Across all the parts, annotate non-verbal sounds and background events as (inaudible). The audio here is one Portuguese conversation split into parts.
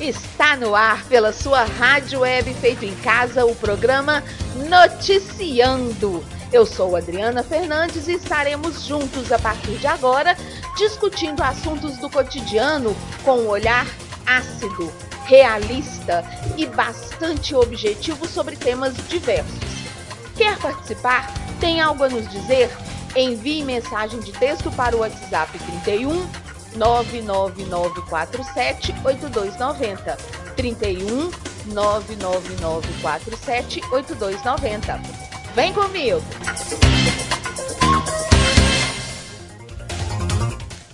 Está no ar pela sua rádio web feito em casa o programa Noticiando. Eu sou Adriana Fernandes e estaremos juntos a partir de agora discutindo assuntos do cotidiano com um olhar ácido, realista e bastante objetivo sobre temas diversos. Quer participar? Tem algo a nos dizer? Envie mensagem de texto para o WhatsApp 31 99947 8290. 31 99947 8290. Vem comigo!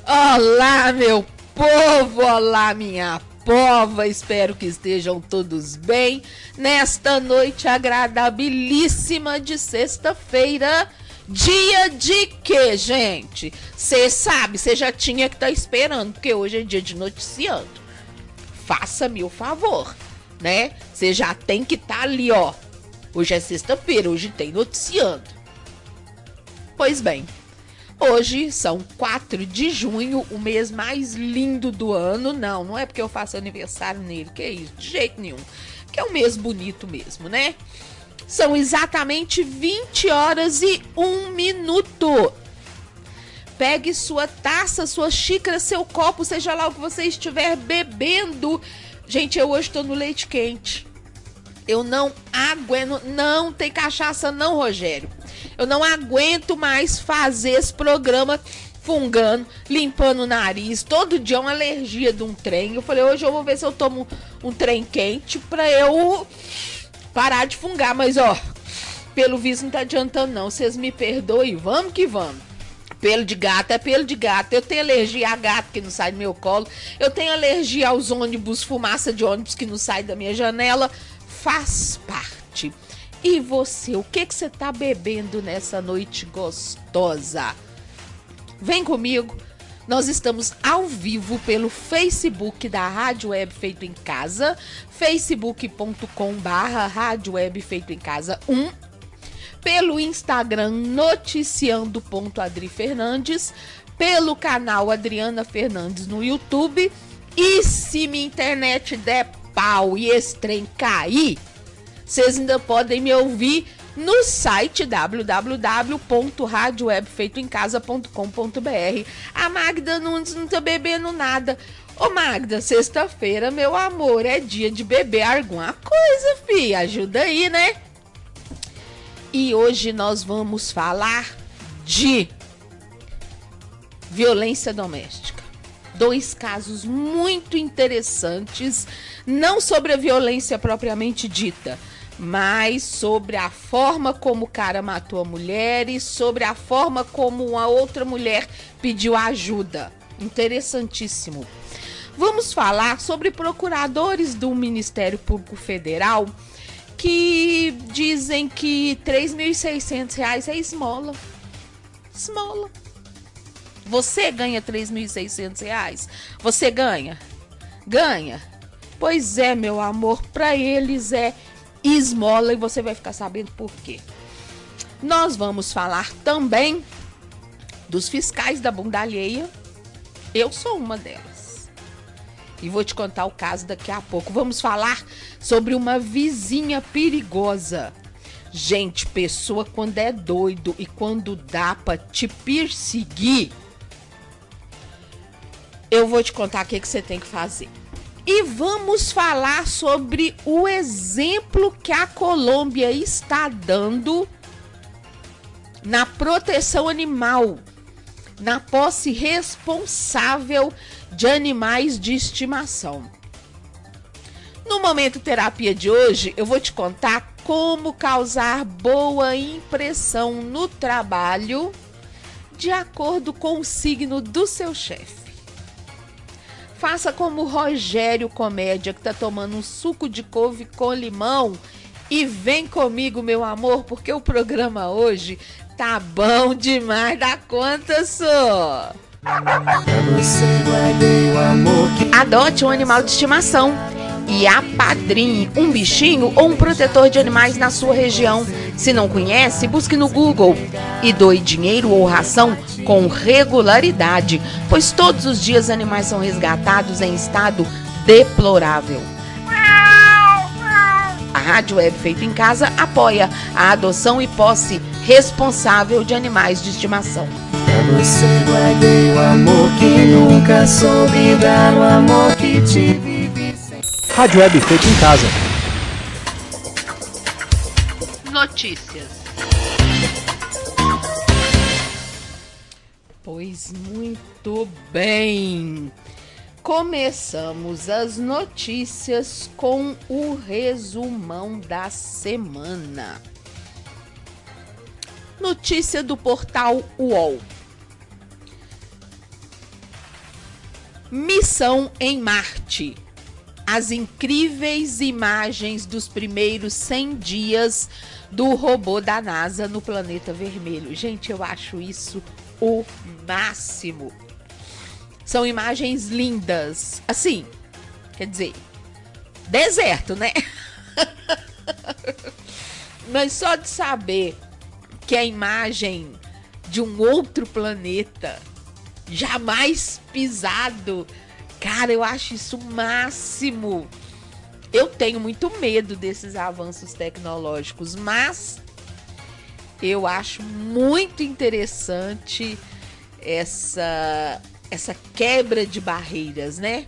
Olá, meu povo! Olá, minha pova! Espero que estejam todos bem nesta noite agradabilíssima de sexta-feira. Dia de quê, gente? Você sabe, você já tinha que estar tá esperando, porque hoje é dia de noticiando. Faça-me o favor, né? Você já tem que estar tá ali, ó. Hoje é sexta-feira, hoje tem noticiando. Pois bem, hoje são 4 de junho, o mês mais lindo do ano. Não, não é porque eu faço aniversário nele, que é isso, de jeito nenhum. Que é um mês bonito mesmo, né? São exatamente 20 horas e 1 minuto. Pegue sua taça, sua xícara, seu copo, seja lá o que você estiver bebendo. Gente, eu hoje estou no leite quente. Eu não aguento. Não tem cachaça, não, Rogério. Eu não aguento mais fazer esse programa fungando, limpando o nariz. Todo dia uma alergia de um trem. Eu falei, hoje eu vou ver se eu tomo um trem quente pra eu parar de fungar, mas ó, pelo visto não tá adiantando não. Vocês me perdoem, vamos que vamos. Pelo de gato é pelo de gato. Eu tenho alergia a gato que não sai do meu colo. Eu tenho alergia aos ônibus, fumaça de ônibus que não sai da minha janela. Faz parte. E você, o que que você tá bebendo nessa noite gostosa? Vem comigo. Nós estamos ao vivo pelo Facebook da Rádio Web Feito em Casa, facebook.com barra Rádio Web Feito em Casa 1, pelo Instagram noticiando.adri Fernandes, pelo canal Adriana Fernandes no YouTube e se minha internet der pau e esse trem cair, vocês ainda podem me ouvir no site www.radiowebfeitoemcasa.com.br. A Magda Nunes não tá bebendo nada. Ô Magda, sexta-feira, meu amor, é dia de beber alguma coisa, fi. Ajuda aí, né? E hoje nós vamos falar de violência doméstica. Dois casos muito interessantes, não sobre a violência propriamente dita, mas sobre a forma como o cara matou a mulher e sobre a forma como uma outra mulher pediu ajuda. Interessantíssimo. Vamos falar sobre procuradores do Ministério Público Federal que dizem que R$ 3.600 é esmola. Esmola. Você ganha R$ 3.600? Você ganha? Ganha? Pois é, meu amor, para eles é esmola e você vai ficar sabendo por quê. Nós vamos falar também dos fiscais da bunda alheia. Eu sou uma delas. E vou te contar o caso daqui a pouco. Vamos falar sobre uma vizinha perigosa. Gente, pessoa quando é doido e quando dá pra te perseguir, eu vou te contar o que, que você tem que fazer. E vamos falar sobre o exemplo que a Colômbia está dando na proteção animal, na posse responsável de animais de estimação. No momento terapia de hoje, eu vou te contar como causar boa impressão no trabalho de acordo com o signo do seu chefe. Faça como o Rogério Comédia, que tá tomando um suco de couve com limão. E vem comigo, meu amor, porque o programa hoje tá bom demais da conta, só. Adote um animal de estimação e apadrinhe um bichinho ou um protetor de animais na sua região. Se não conhece, busque no Google e doe dinheiro ou ração com regularidade, pois todos os dias animais são resgatados em estado deplorável. A Rádio Web Feito em Casa apoia a adoção e posse responsável de animais de estimação. Pra você guardei o amor que nunca soube dar o amor que tive sem... Rádio Web Feito em Casa. Notícias. Pois muito bem. Começamos as notícias com o resumão da semana. Notícia do portal UOL. Missão em Marte. As incríveis imagens dos primeiros 100 dias do robô da NASA no planeta vermelho. Gente, eu acho isso o máximo. São imagens lindas. Assim, quer dizer, deserto, né? (laughs) Mas só de saber que a imagem de um outro planeta jamais pisado, cara, eu acho isso o máximo. Eu tenho muito medo desses avanços tecnológicos, mas eu acho muito interessante essa essa quebra de barreiras, né?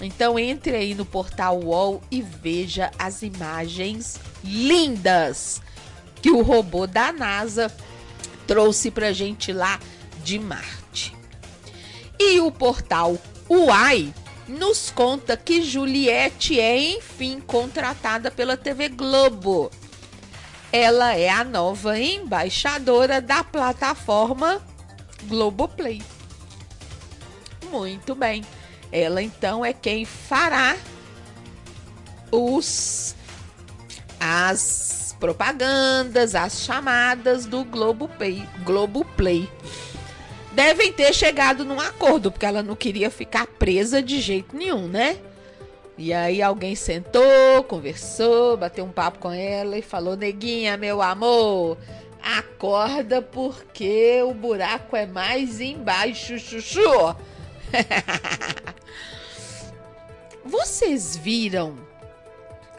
Então entre aí no portal UOL e veja as imagens lindas que o robô da NASA trouxe pra gente lá de Marte. E o portal UAI nos conta que Juliette é enfim contratada pela TV Globo. Ela é a nova embaixadora da plataforma Globoplay. Muito bem. Ela então é quem fará os as propagandas, as chamadas do Globo Play, Globo Play. Devem ter chegado num acordo, porque ela não queria ficar presa de jeito nenhum, né? E aí alguém sentou, conversou, bateu um papo com ela e falou: "Neguinha, meu amor, acorda porque o buraco é mais embaixo, chuchu". (laughs) Vocês viram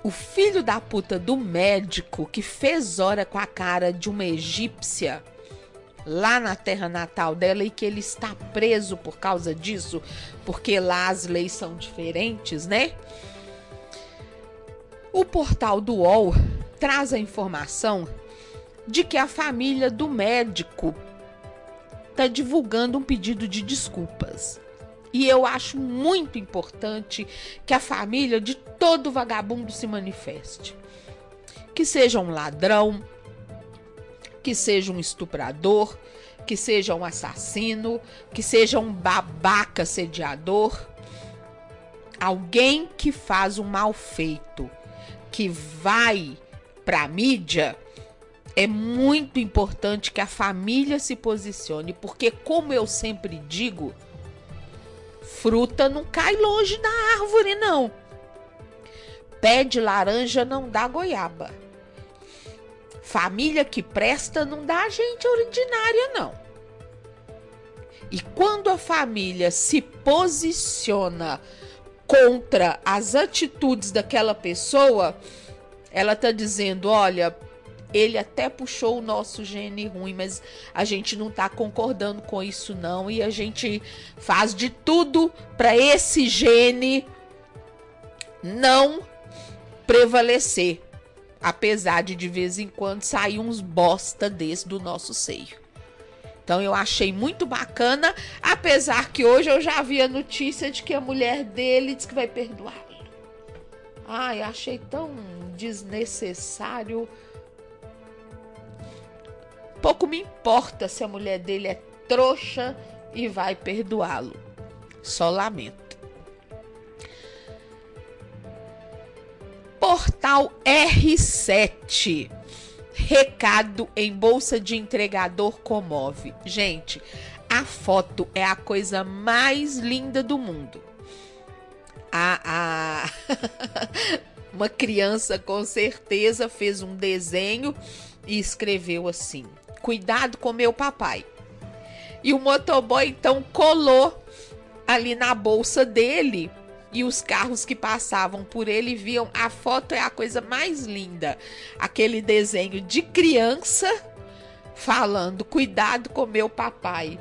o filho da puta do médico que fez hora com a cara de uma egípcia lá na terra natal dela e que ele está preso por causa disso, porque lá as leis são diferentes, né? O portal do UOL traz a informação de que a família do médico está divulgando um pedido de desculpas. E eu acho muito importante que a família de todo vagabundo se manifeste. Que seja um ladrão, que seja um estuprador, que seja um assassino, que seja um babaca sediador, alguém que faz um mal feito, que vai para a mídia, é muito importante que a família se posicione, porque como eu sempre digo, Fruta não cai longe da árvore, não. Pé de laranja não dá goiaba. Família que presta não dá gente ordinária, não. E quando a família se posiciona contra as atitudes daquela pessoa, ela tá dizendo: olha, ele até puxou o nosso gene ruim, mas a gente não tá concordando com isso não e a gente faz de tudo para esse gene não prevalecer, apesar de de vez em quando sair uns bosta desse do nosso seio. Então eu achei muito bacana, apesar que hoje eu já vi a notícia de que a mulher dele diz que vai perdoá-lo. Ai, achei tão desnecessário Pouco me importa se a mulher dele é trouxa e vai perdoá-lo. Só lamento. Portal R7. Recado em bolsa de entregador comove. Gente, a foto é a coisa mais linda do mundo. A, a... (laughs) Uma criança com certeza fez um desenho e escreveu assim: Cuidado com meu papai. E o motoboy então colou ali na bolsa dele e os carros que passavam por ele viam. A foto é a coisa mais linda. Aquele desenho de criança falando: cuidado com meu papai.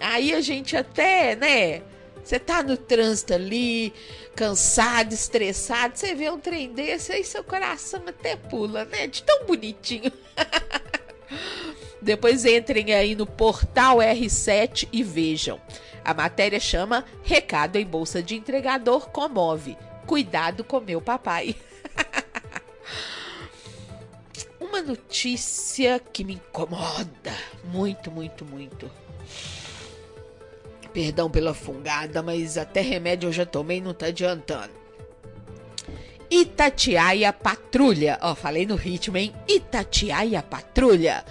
Aí a gente até, né? Você tá no trânsito ali, cansado, estressado, você vê um trem desse, aí seu coração até pula, né? De tão bonitinho. (laughs) Depois entrem aí no portal R7 e vejam. A matéria chama Recado em Bolsa de Entregador Comove. Cuidado com meu papai. (laughs) Uma notícia que me incomoda muito, muito, muito. Perdão pela fungada, mas até remédio eu já tomei não tá adiantando. Itatiaia Patrulha. Ó, falei no ritmo, hein? Itatiaia Patrulha.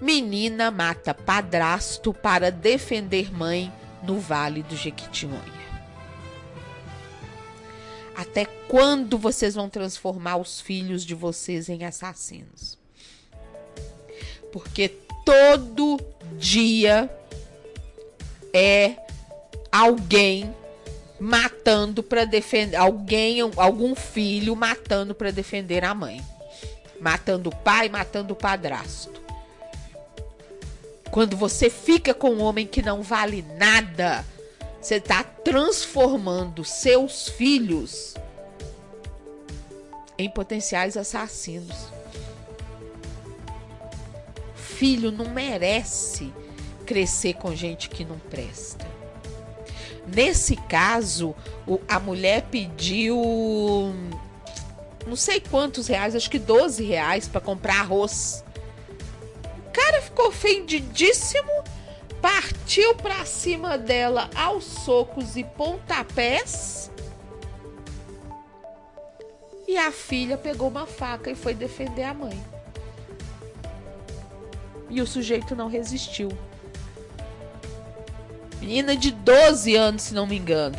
Menina mata padrasto para defender mãe no Vale do Jequitinhonha. Até quando vocês vão transformar os filhos de vocês em assassinos? Porque todo dia é alguém matando para defender alguém, algum filho matando para defender a mãe, matando o pai, matando o padrasto. Quando você fica com um homem que não vale nada, você está transformando seus filhos em potenciais assassinos. Filho não merece crescer com gente que não presta. Nesse caso, a mulher pediu não sei quantos reais, acho que 12 reais para comprar arroz cara ficou ofendidíssimo, partiu pra cima dela aos socos e pontapés. E a filha pegou uma faca e foi defender a mãe. E o sujeito não resistiu. Menina de 12 anos, se não me engano.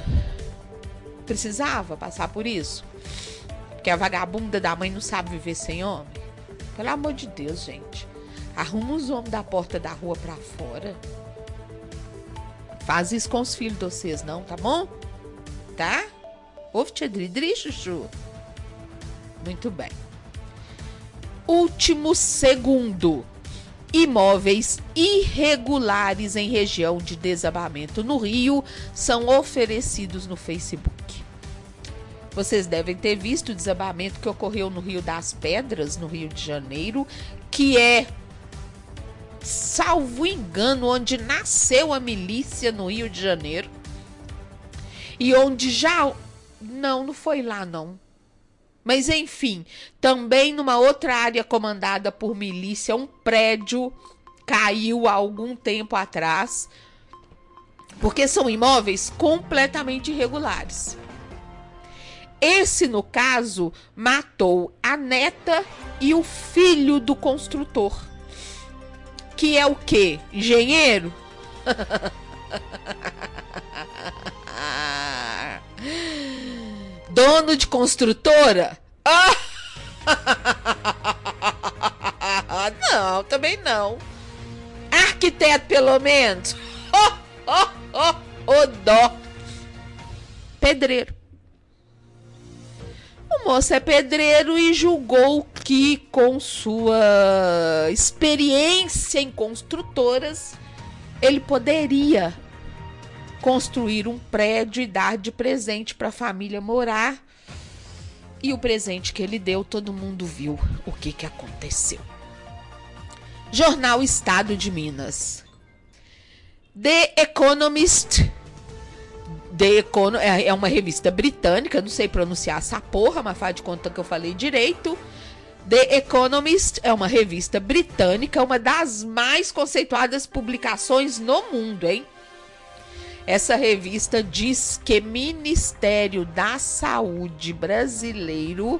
Precisava passar por isso? Porque a vagabunda da mãe não sabe viver sem homem? Pelo amor de Deus, gente. Arruma os homens da porta da rua pra fora. Faz isso com os filhos de vocês, não, tá bom? Tá? Ouve, tia Dridri, chuchu. Muito bem. Último segundo. Imóveis irregulares em região de desabamento no Rio são oferecidos no Facebook. Vocês devem ter visto o desabamento que ocorreu no Rio das Pedras, no Rio de Janeiro, que é salvo engano, onde nasceu a milícia no Rio de Janeiro. E onde já. Não, não foi lá, não. Mas enfim, também numa outra área comandada por milícia, um prédio caiu há algum tempo atrás. Porque são imóveis completamente irregulares. Esse, no caso, matou a neta e o filho do construtor que é o quê? Engenheiro? Dono de construtora? (laughs) não, também não. Arquiteto, pelo menos. Oh, oh, oh, oh, dó. Pedreiro. O moço é pedreiro e julgou que, com sua experiência em construtoras, ele poderia construir um prédio e dar de presente para a família morar. E o presente que ele deu, todo mundo viu o que, que aconteceu. Jornal Estado de Minas. The Economist The Econo é, é uma revista britânica, não sei pronunciar essa porra, mas faz de conta que eu falei direito. The Economist é uma revista britânica, uma das mais conceituadas publicações no mundo, hein? Essa revista diz que Ministério da Saúde brasileiro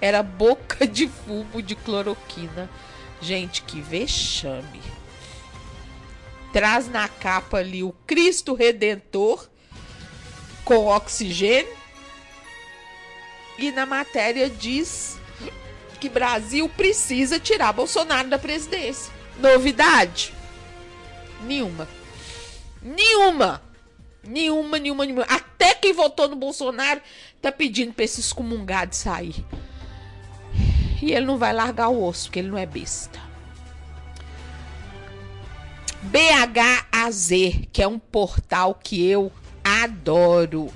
era boca de fumo de cloroquina. Gente, que vexame. Traz na capa ali o Cristo Redentor com oxigênio. E na matéria diz que Brasil precisa tirar Bolsonaro da presidência. Novidade? Nenhuma. Nenhuma. Nenhuma, nenhuma, nenhuma. Até quem votou no Bolsonaro tá pedindo pra esses comungados sair. E ele não vai largar o osso, porque ele não é besta. BHAZ, que é um portal que eu adoro.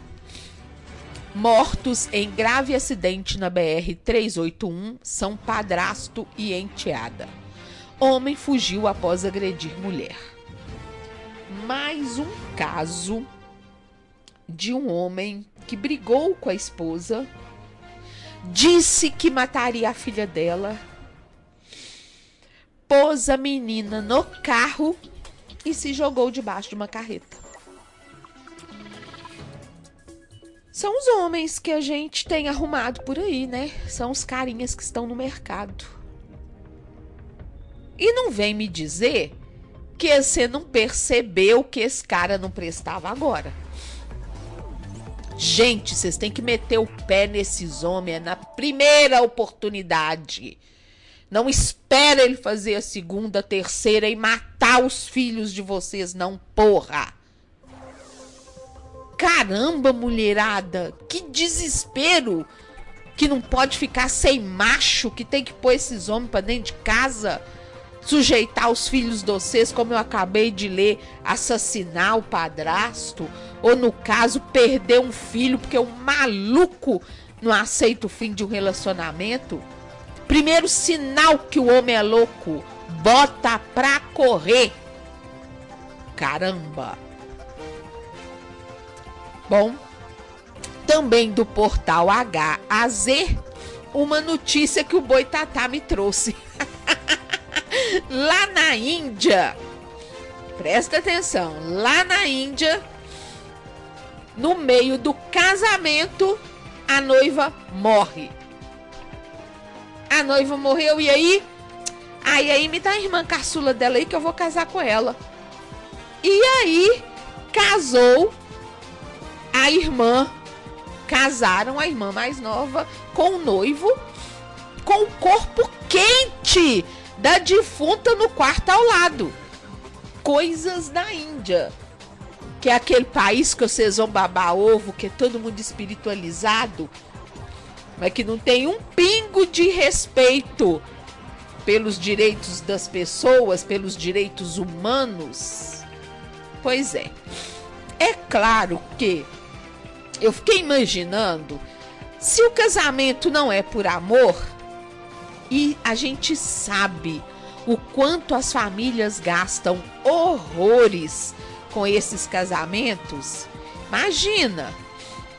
Mortos em grave acidente na BR 381 são padrasto e enteada. Homem fugiu após agredir mulher. Mais um caso de um homem que brigou com a esposa, disse que mataria a filha dela, pôs a menina no carro e se jogou debaixo de uma carreta. São os homens que a gente tem arrumado por aí, né? São os carinhas que estão no mercado. E não vem me dizer que você não percebeu que esse cara não prestava agora. Gente, vocês têm que meter o pé nesses homens na primeira oportunidade. Não espera ele fazer a segunda, a terceira e matar os filhos de vocês, não, porra. Caramba, mulherada, que desespero que não pode ficar sem macho, que tem que pôr esses homens para dentro de casa sujeitar os filhos de vocês, como eu acabei de ler, assassinar o padrasto, ou no caso, perder um filho porque o maluco não aceita o fim de um relacionamento. Primeiro sinal que o homem é louco, bota pra correr. Caramba. Bom, também do portal HAZ, uma notícia que o Boitatá me trouxe. (laughs) lá na Índia, presta atenção, lá na Índia, no meio do casamento, a noiva morre. A noiva morreu e aí? Aí aí me dá a irmã caçula dela aí que eu vou casar com ela. E aí casou a irmã, casaram a irmã mais nova com o noivo com o corpo quente da defunta no quarto ao lado. Coisas da Índia. Que é aquele país que vocês vão babar ovo, que é todo mundo espiritualizado, mas que não tem um pingo de respeito pelos direitos das pessoas, pelos direitos humanos. Pois é. É claro que eu fiquei imaginando se o casamento não é por amor, e a gente sabe o quanto as famílias gastam horrores com esses casamentos. Imagina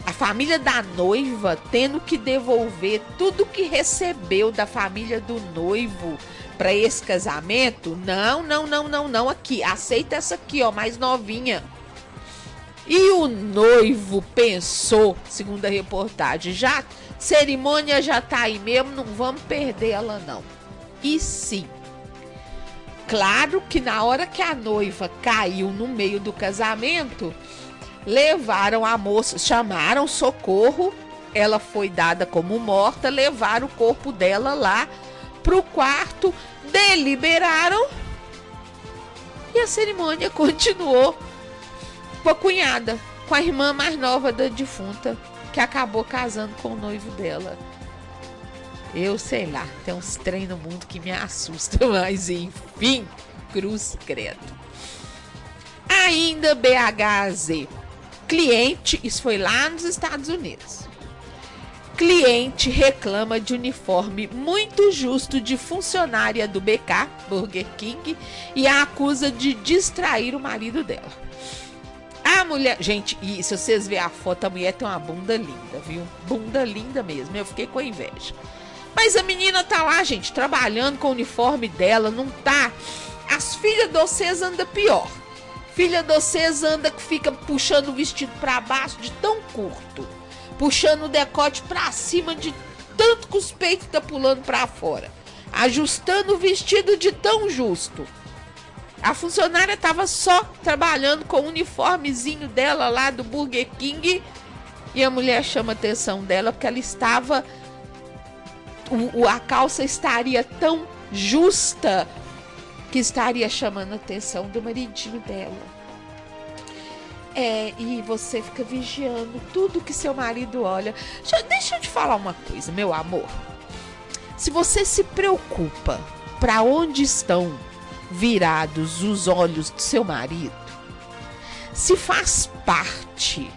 a família da noiva tendo que devolver tudo que recebeu da família do noivo para esse casamento. Não, não, não, não, não. Aqui, aceita essa aqui, ó, mais novinha. E o noivo pensou, segundo a reportagem, já cerimônia já tá aí mesmo, não vamos perder ela não. E sim. Claro que na hora que a noiva caiu no meio do casamento, levaram a moça, chamaram socorro, ela foi dada como morta, levaram o corpo dela lá pro quarto, deliberaram e a cerimônia (laughs) continuou com a cunhada, com a irmã mais nova da defunta, que acabou casando com o noivo dela. Eu sei lá, tem uns trem no mundo que me assusta, (laughs) mas enfim, cruz credo. Ainda BHZ. Cliente, isso foi lá nos Estados Unidos. Cliente reclama de uniforme muito justo de funcionária do BK, Burger King, e a acusa de distrair o marido dela. A mulher. Gente, e se vocês verem a foto, a mulher tem uma bunda linda, viu? Bunda linda mesmo. Eu fiquei com inveja. Mas a menina tá lá, gente, trabalhando com o uniforme dela, não tá. As filhas de vocês andam pior. Filha de vocês anda que fica puxando o vestido para baixo de tão curto. Puxando o decote para cima de tanto que os peitos tá pulando para fora. Ajustando o vestido de tão justo. A funcionária estava só trabalhando com o uniformezinho dela lá do Burger King e a mulher chama a atenção dela porque ela estava. O, a calça estaria tão justa que estaria chamando a atenção do maridinho dela. É, e você fica vigiando tudo que seu marido olha. Deixa, deixa eu te falar uma coisa, meu amor. Se você se preocupa para onde estão virados os olhos do seu marido, se faz parte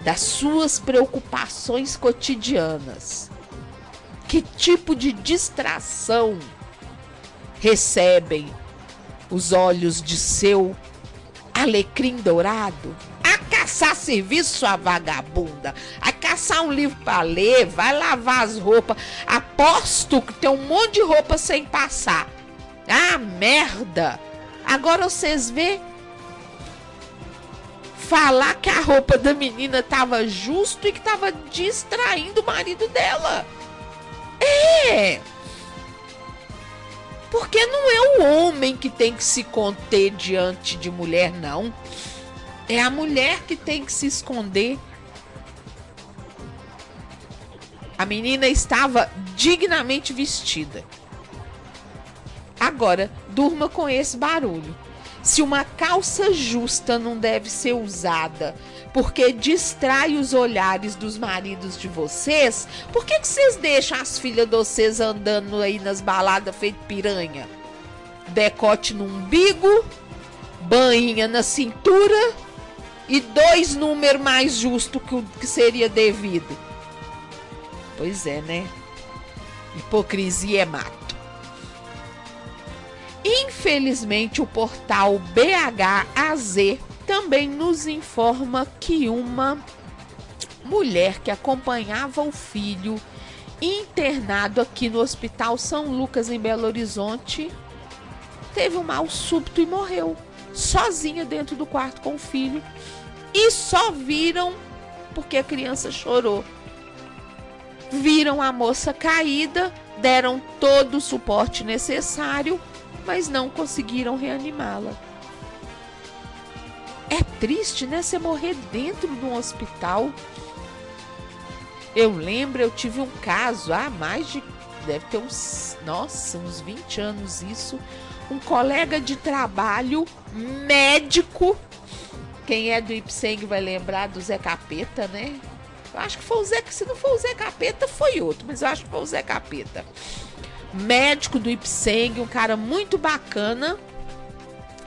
das suas preocupações cotidianas, que tipo de distração recebem os olhos de seu alecrim dourado? A caçar serviço, sua vagabunda. A caçar um livro para ler, vai lavar as roupas. Aposto que tem um monte de roupa sem passar. Ah, merda! Agora vocês vê falar que a roupa da menina tava justo e que tava distraindo o marido dela. É. Porque não é o homem que tem que se conter diante de mulher, não. É a mulher que tem que se esconder. A menina estava dignamente vestida. Agora, durma com esse barulho. Se uma calça justa não deve ser usada porque distrai os olhares dos maridos de vocês, por que, que vocês deixam as filhas de vocês andando aí nas baladas feito piranha? Decote no umbigo, bainha na cintura e dois números mais justos que o que seria devido. Pois é, né? Hipocrisia é mato. Infelizmente, o portal BHAZ também nos informa que uma mulher que acompanhava o filho internado aqui no Hospital São Lucas, em Belo Horizonte, teve um mal súbito e morreu, sozinha dentro do quarto com o filho. E só viram porque a criança chorou. Viram a moça caída, deram todo o suporte necessário mas não conseguiram reanimá-la. É triste, né? Você morrer dentro de um hospital. Eu lembro, eu tive um caso há mais de. Deve ter uns. Nossa, uns 20 anos isso. Um colega de trabalho, médico. Quem é do Ipseng vai lembrar do Zé Capeta, né? Eu acho que foi o Zé. Se não foi o Zé Capeta, foi outro, mas eu acho que foi o Zé Capeta médico do Ipseng, um cara muito bacana,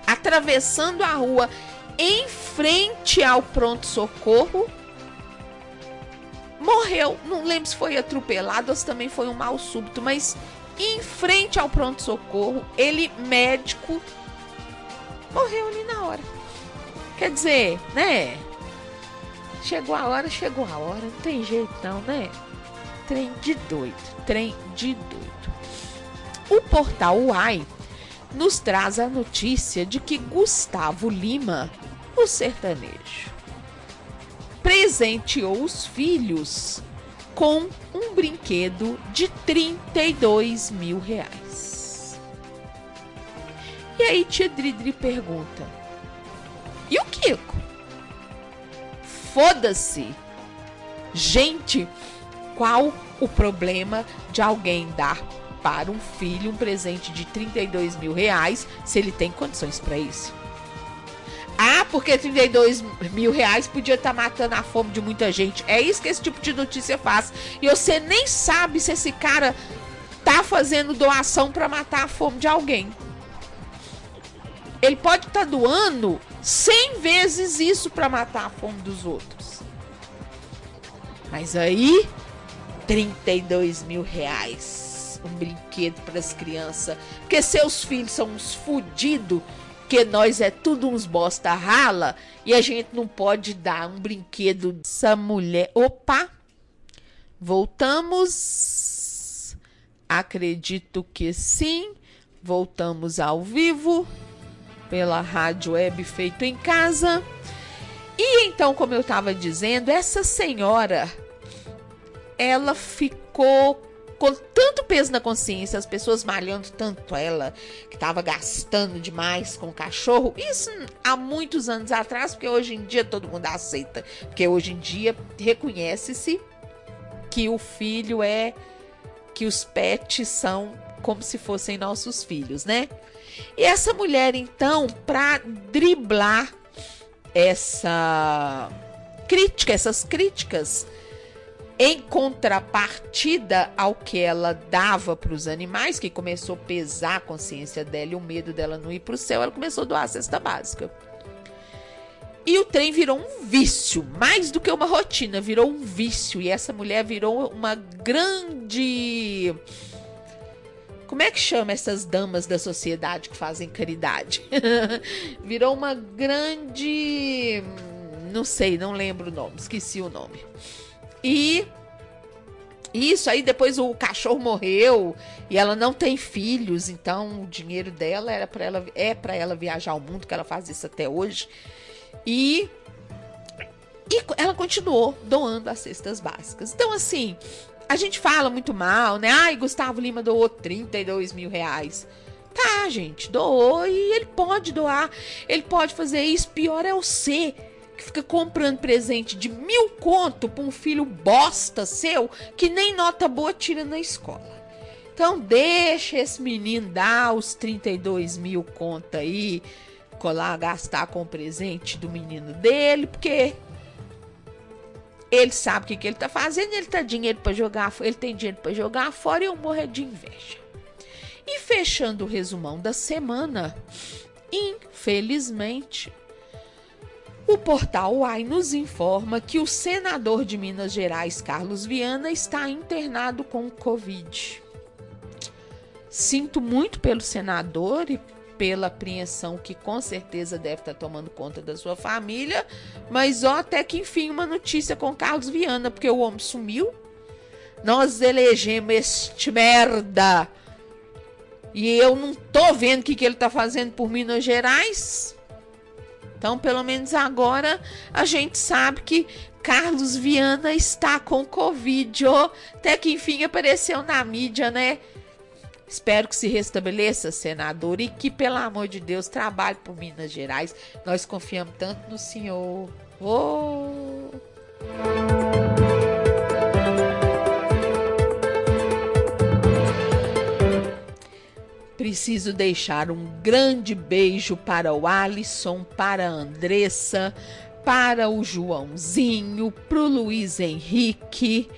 atravessando a rua em frente ao pronto-socorro. Morreu, não lembro se foi atropelado ou se também foi um mal súbito, mas em frente ao pronto-socorro, ele, médico, morreu ali na hora. Quer dizer, né? Chegou a hora, chegou a hora, não tem jeito não, né? Trem de doido, trem de doido. O portal UAI nos traz a notícia de que Gustavo Lima, o sertanejo, presenteou os filhos com um brinquedo de 32 mil reais. E aí tia Dridri pergunta: E o Kiko? Foda-se! Gente, qual o problema de alguém dar para um filho um presente de 32 mil reais se ele tem condições para isso. Ah, porque 32 mil reais podia estar tá matando a fome de muita gente. É isso que esse tipo de notícia faz. E você nem sabe se esse cara tá fazendo doação para matar a fome de alguém. Ele pode estar tá doando 100 vezes isso para matar a fome dos outros. Mas aí, 32 mil reais um brinquedo para as crianças. Porque seus filhos são uns fudidos, que nós é tudo uns bosta rala, e a gente não pode dar um brinquedo dessa mulher. Opa! Voltamos. Acredito que sim. Voltamos ao vivo pela rádio web feito em casa. E então, como eu estava dizendo, essa senhora ela ficou com tanto peso na consciência, as pessoas malhando tanto ela, que estava gastando demais com o cachorro. Isso há muitos anos atrás, porque hoje em dia todo mundo aceita. Porque hoje em dia reconhece-se que o filho é. que os pets são como se fossem nossos filhos, né? E essa mulher, então, para driblar essa crítica, essas críticas em contrapartida ao que ela dava para os animais, que começou a pesar a consciência dela e o medo dela não ir para o céu, ela começou a doar a cesta básica. E o trem virou um vício, mais do que uma rotina, virou um vício. E essa mulher virou uma grande. Como é que chama essas damas da sociedade que fazem caridade? (laughs) virou uma grande. Não sei, não lembro o nome, esqueci o nome. E isso aí depois o cachorro morreu e ela não tem filhos, então o dinheiro dela era para ela é para ela viajar ao mundo, que ela faz isso até hoje. E e ela continuou doando as cestas básicas. Então assim, a gente fala muito mal, né? Ai, Gustavo Lima doou 32 mil reais. Tá, gente, doou e ele pode doar. Ele pode fazer isso. Pior é o ser que fica comprando presente de mil conto para um filho bosta seu que nem nota boa tira na escola. Então deixa esse menino dar os 32 mil conto aí, colar, gastar com o presente do menino dele, porque ele sabe o que, que ele tá fazendo, ele tá dinheiro para jogar, ele tem dinheiro para jogar fora e eu morrer de inveja. E fechando o resumão da semana, infelizmente, o portal UAI nos informa que o senador de Minas Gerais, Carlos Viana, está internado com Covid. Sinto muito pelo senador e pela apreensão que com certeza deve estar tomando conta da sua família, mas ó, até que enfim uma notícia com Carlos Viana, porque o homem sumiu. Nós elegemos este merda. E eu não tô vendo o que, que ele tá fazendo por Minas Gerais. Então, pelo menos agora a gente sabe que Carlos Viana está com Covid. Oh, até que enfim apareceu na mídia, né? Espero que se restabeleça, senador, e que, pelo amor de Deus, trabalhe por Minas Gerais. Nós confiamos tanto no senhor. Oh! Preciso deixar um grande beijo para o Alisson, para a Andressa, para o Joãozinho, para o Luiz Henrique,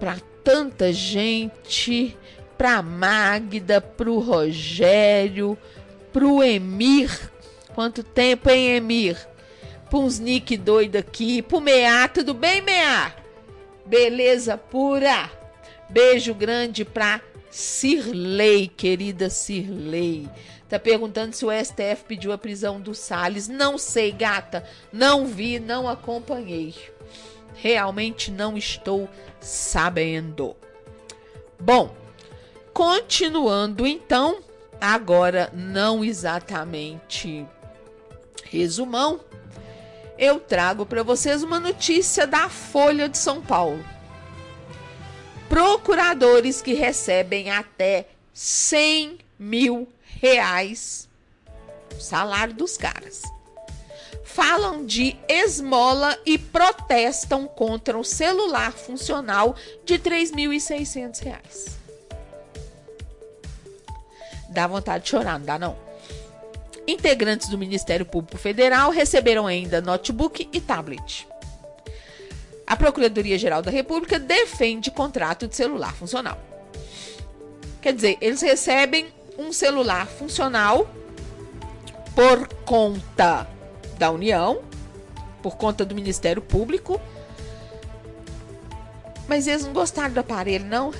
para tanta gente, para Magda, para o Rogério, para o Emir. Quanto tempo, hein, Emir? Para uns Nick doido aqui, para o Meá, tudo bem, Meá? Beleza pura. Beijo grande para Cirlei, querida Cirlei. Tá perguntando se o STF pediu a prisão do Salles. Não sei, gata. Não vi, não acompanhei. Realmente não estou sabendo. Bom, continuando então, agora não exatamente resumão, eu trago para vocês uma notícia da Folha de São Paulo procuradores que recebem até 100 mil reais salário dos caras. Falam de esmola e protestam contra o celular funcional de 3.600 reais. Dá vontade de chorar, não dá não? Integrantes do Ministério Público Federal receberam ainda notebook e tablet a Procuradoria-Geral da República defende contrato de celular funcional. Quer dizer, eles recebem um celular funcional por conta da União, por conta do Ministério Público. Mas eles não gostaram do aparelho, não.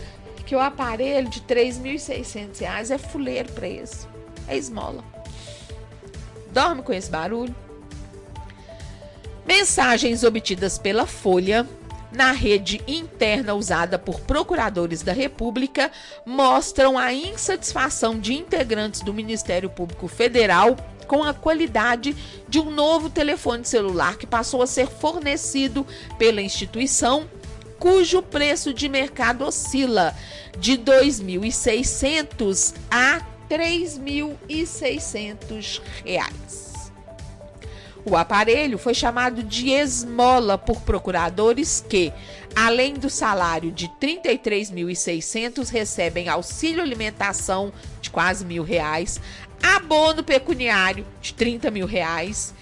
Que o aparelho de R$ 3.600 é fuleiro para eles. É esmola. Dorme com esse barulho. Mensagens obtidas pela Folha na rede interna usada por procuradores da República mostram a insatisfação de integrantes do Ministério Público Federal com a qualidade de um novo telefone celular que passou a ser fornecido pela instituição, cujo preço de mercado oscila de R$ 2.600 a R$ 3.600. O aparelho foi chamado de esmola por procuradores que, além do salário de R$ 33.600, recebem auxílio alimentação de quase mil reais, abono pecuniário de 30 mil reais,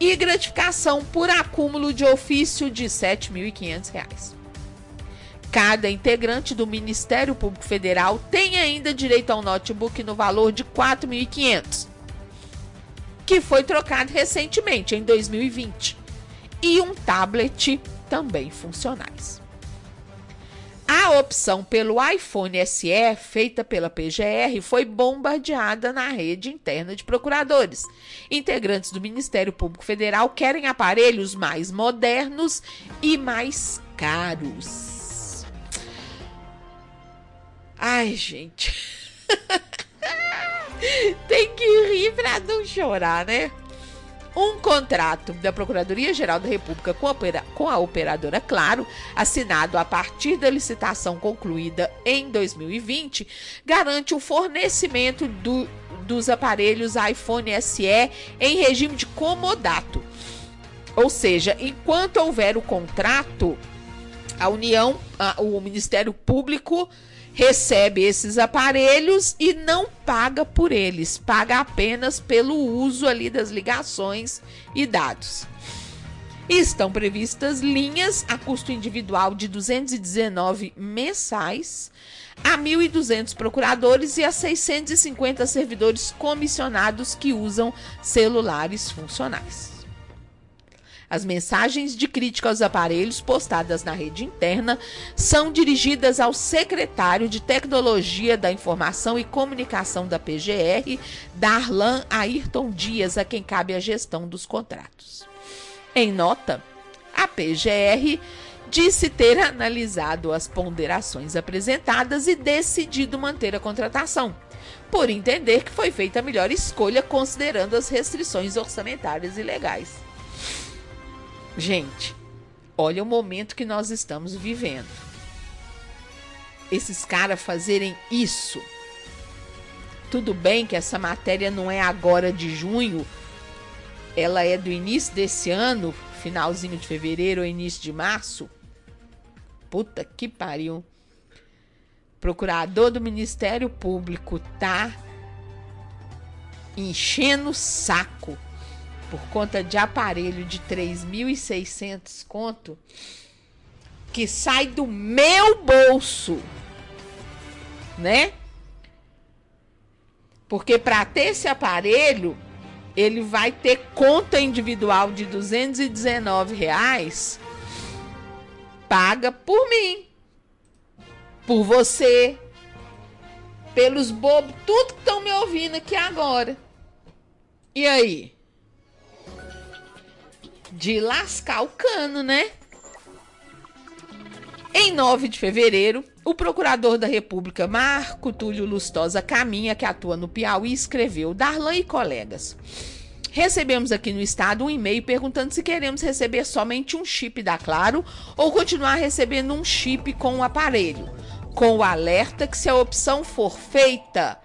e gratificação por acúmulo de ofício de R$ 7.500. Cada integrante do Ministério Público Federal tem ainda direito a um notebook no valor de R$ 4.500, que foi trocado recentemente, em 2020, e um tablet também funcionais. A opção pelo iPhone SE, feita pela PGR, foi bombardeada na rede interna de procuradores. Integrantes do Ministério Público Federal querem aparelhos mais modernos e mais caros. Ai, gente. (laughs) (laughs) Tem que rir pra não chorar, né? Um contrato da Procuradoria-Geral da República com a, opera com a operadora Claro, assinado a partir da licitação concluída em 2020, garante o fornecimento do, dos aparelhos iPhone SE em regime de comodato. Ou seja, enquanto houver o contrato, a União, a, o Ministério Público recebe esses aparelhos e não paga por eles, paga apenas pelo uso ali das ligações e dados. Estão previstas linhas a custo individual de 219 mensais a 1.200 procuradores e a 650 servidores comissionados que usam celulares funcionais. As mensagens de crítica aos aparelhos postadas na rede interna são dirigidas ao secretário de Tecnologia da Informação e Comunicação da PGR, Darlan Ayrton Dias, a quem cabe a gestão dos contratos. Em nota, a PGR disse ter analisado as ponderações apresentadas e decidido manter a contratação, por entender que foi feita a melhor escolha considerando as restrições orçamentárias e legais. Gente, olha o momento que nós estamos vivendo. Esses caras fazerem isso. Tudo bem que essa matéria não é agora de junho, ela é do início desse ano, finalzinho de fevereiro ou início de março. Puta que pariu. Procurador do Ministério Público tá enchendo o saco por conta de aparelho de 3.600 conto que sai do meu bolso, né? Porque para ter esse aparelho, ele vai ter conta individual de 219 reais paga por mim, por você, pelos bobos, tudo que estão me ouvindo aqui agora. E aí? De lascar o cano, né? Em 9 de fevereiro, o procurador da República, Marco Túlio Lustosa Caminha, que atua no Piauí, escreveu: Darlan e colegas. Recebemos aqui no estado um e-mail perguntando se queremos receber somente um chip da Claro ou continuar recebendo um chip com o aparelho, com o alerta que se a opção for feita,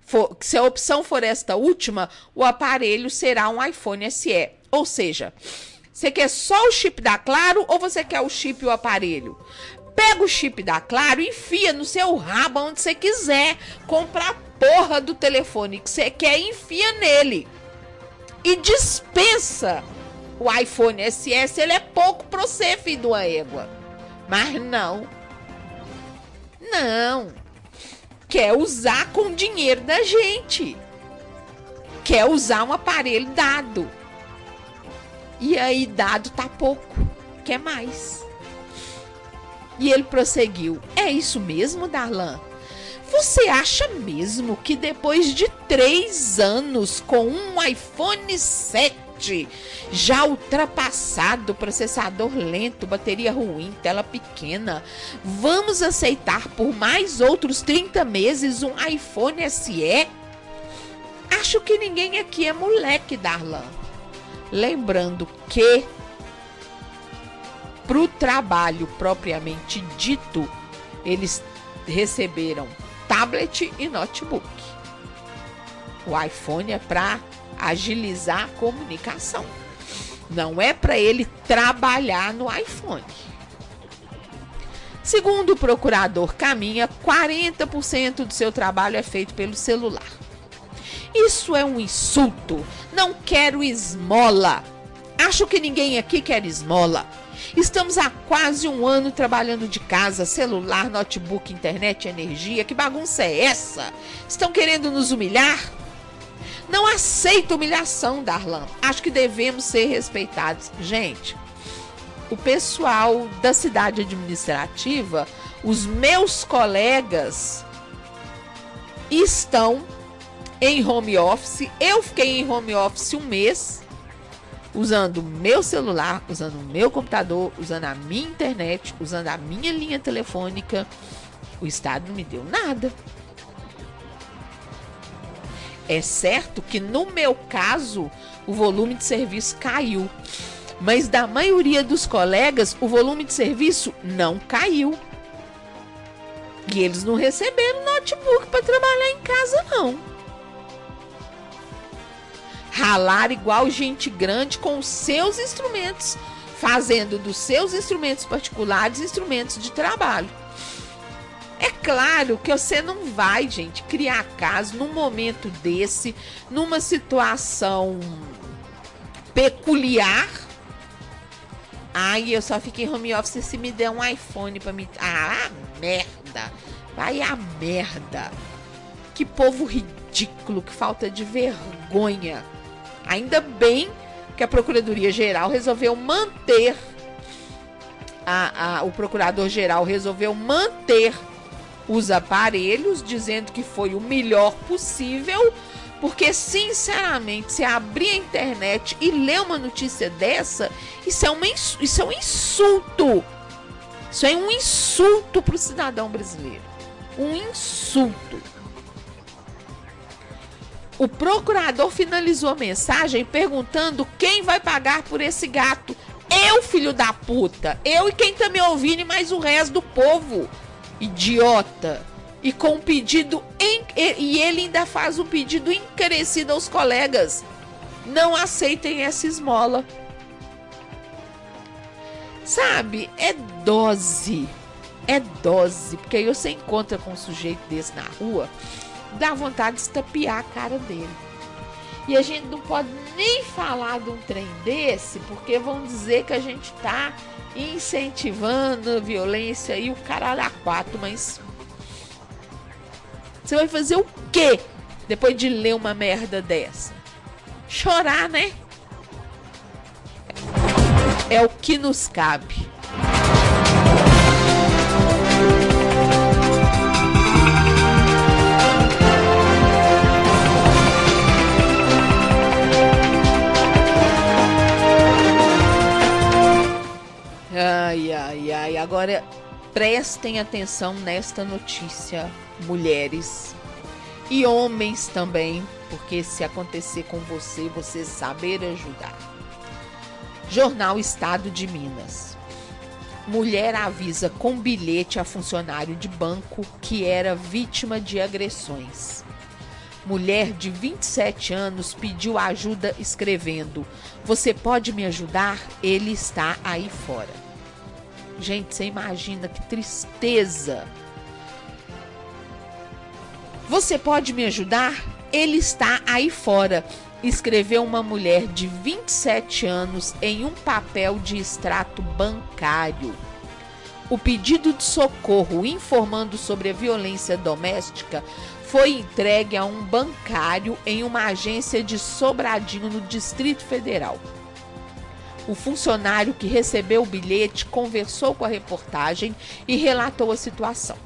for, se a opção for esta última, o aparelho será um iPhone SE. Ou seja, você quer só o chip da Claro ou você quer o chip e o aparelho? Pega o chip da Claro e enfia no seu rabo onde você quiser. Compra a porra do telefone que você quer e enfia nele. E dispensa o iPhone SS. Ele é pouco pra você, filho da égua. Mas não. Não. Quer usar com o dinheiro da gente. Quer usar um aparelho dado. E aí, dado tá pouco, quer mais. E ele prosseguiu: É isso mesmo, Darlan? Você acha mesmo que depois de três anos com um iPhone 7 já ultrapassado, processador lento, bateria ruim, tela pequena, vamos aceitar por mais outros 30 meses um iPhone SE? Acho que ninguém aqui é moleque, Darlan. Lembrando que para o trabalho propriamente dito, eles receberam tablet e notebook. O iPhone é para agilizar a comunicação. Não é para ele trabalhar no iPhone. Segundo o procurador Caminha, 40% do seu trabalho é feito pelo celular. Isso é um insulto. Não quero esmola. Acho que ninguém aqui quer esmola. Estamos há quase um ano trabalhando de casa, celular, notebook, internet, energia. Que bagunça é essa? Estão querendo nos humilhar? Não aceito humilhação, Darlan. Acho que devemos ser respeitados. Gente, o pessoal da cidade administrativa, os meus colegas, estão em home office. Eu fiquei em home office um mês, usando meu celular, usando o meu computador, usando a minha internet, usando a minha linha telefônica. O Estado não me deu nada. É certo que no meu caso o volume de serviço caiu, mas da maioria dos colegas o volume de serviço não caiu. E eles não receberam notebook para trabalhar em casa não. Ralar igual gente grande com os seus instrumentos, fazendo dos seus instrumentos particulares instrumentos de trabalho. É claro que você não vai, gente, criar caso num momento desse, numa situação peculiar. Ai, eu só fiquei home office se me der um iPhone para me. Ah, merda! Vai a merda! Que povo ridículo, que falta de vergonha. Ainda bem que a Procuradoria Geral resolveu manter. A, a, o Procurador-Geral resolveu manter os aparelhos, dizendo que foi o melhor possível, porque sinceramente, se abrir a internet e ler uma notícia dessa, isso é, uma, isso é um insulto. Isso é um insulto para o cidadão brasileiro. Um insulto. O procurador finalizou a mensagem perguntando quem vai pagar por esse gato. Eu, filho da puta. Eu e quem tá me ouvindo e mais o resto do povo idiota. E com um pedido. Em, e ele ainda faz um pedido encarecido aos colegas. Não aceitem essa esmola. Sabe? É dose. É dose. Porque aí você encontra com um sujeito desse na rua, dá vontade de estapear a cara dele. E a gente não pode nem falar de um trem desse, porque vão dizer que a gente tá incentivando a violência e o caralho a quatro, mas. Você vai fazer o quê depois de ler uma merda dessa? Chorar, né? É o que nos cabe. Ai, ai, ai. Agora prestem atenção nesta notícia, mulheres e homens também, porque se acontecer com você, você saber ajudar. Jornal Estado de Minas. Mulher avisa com bilhete a funcionário de banco que era vítima de agressões. Mulher de 27 anos pediu ajuda escrevendo: Você pode me ajudar? Ele está aí fora. Gente, você imagina que tristeza. Você pode me ajudar? Ele está aí fora. Escreveu uma mulher de 27 anos em um papel de extrato bancário. O pedido de socorro informando sobre a violência doméstica foi entregue a um bancário em uma agência de Sobradinho, no Distrito Federal. O funcionário que recebeu o bilhete conversou com a reportagem e relatou a situação.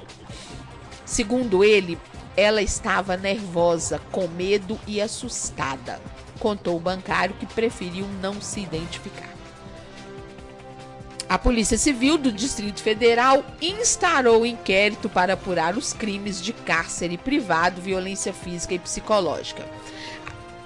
Segundo ele, ela estava nervosa, com medo e assustada, contou o bancário que preferiu não se identificar. A Polícia Civil do Distrito Federal instaurou inquérito para apurar os crimes de cárcere privado, violência física e psicológica.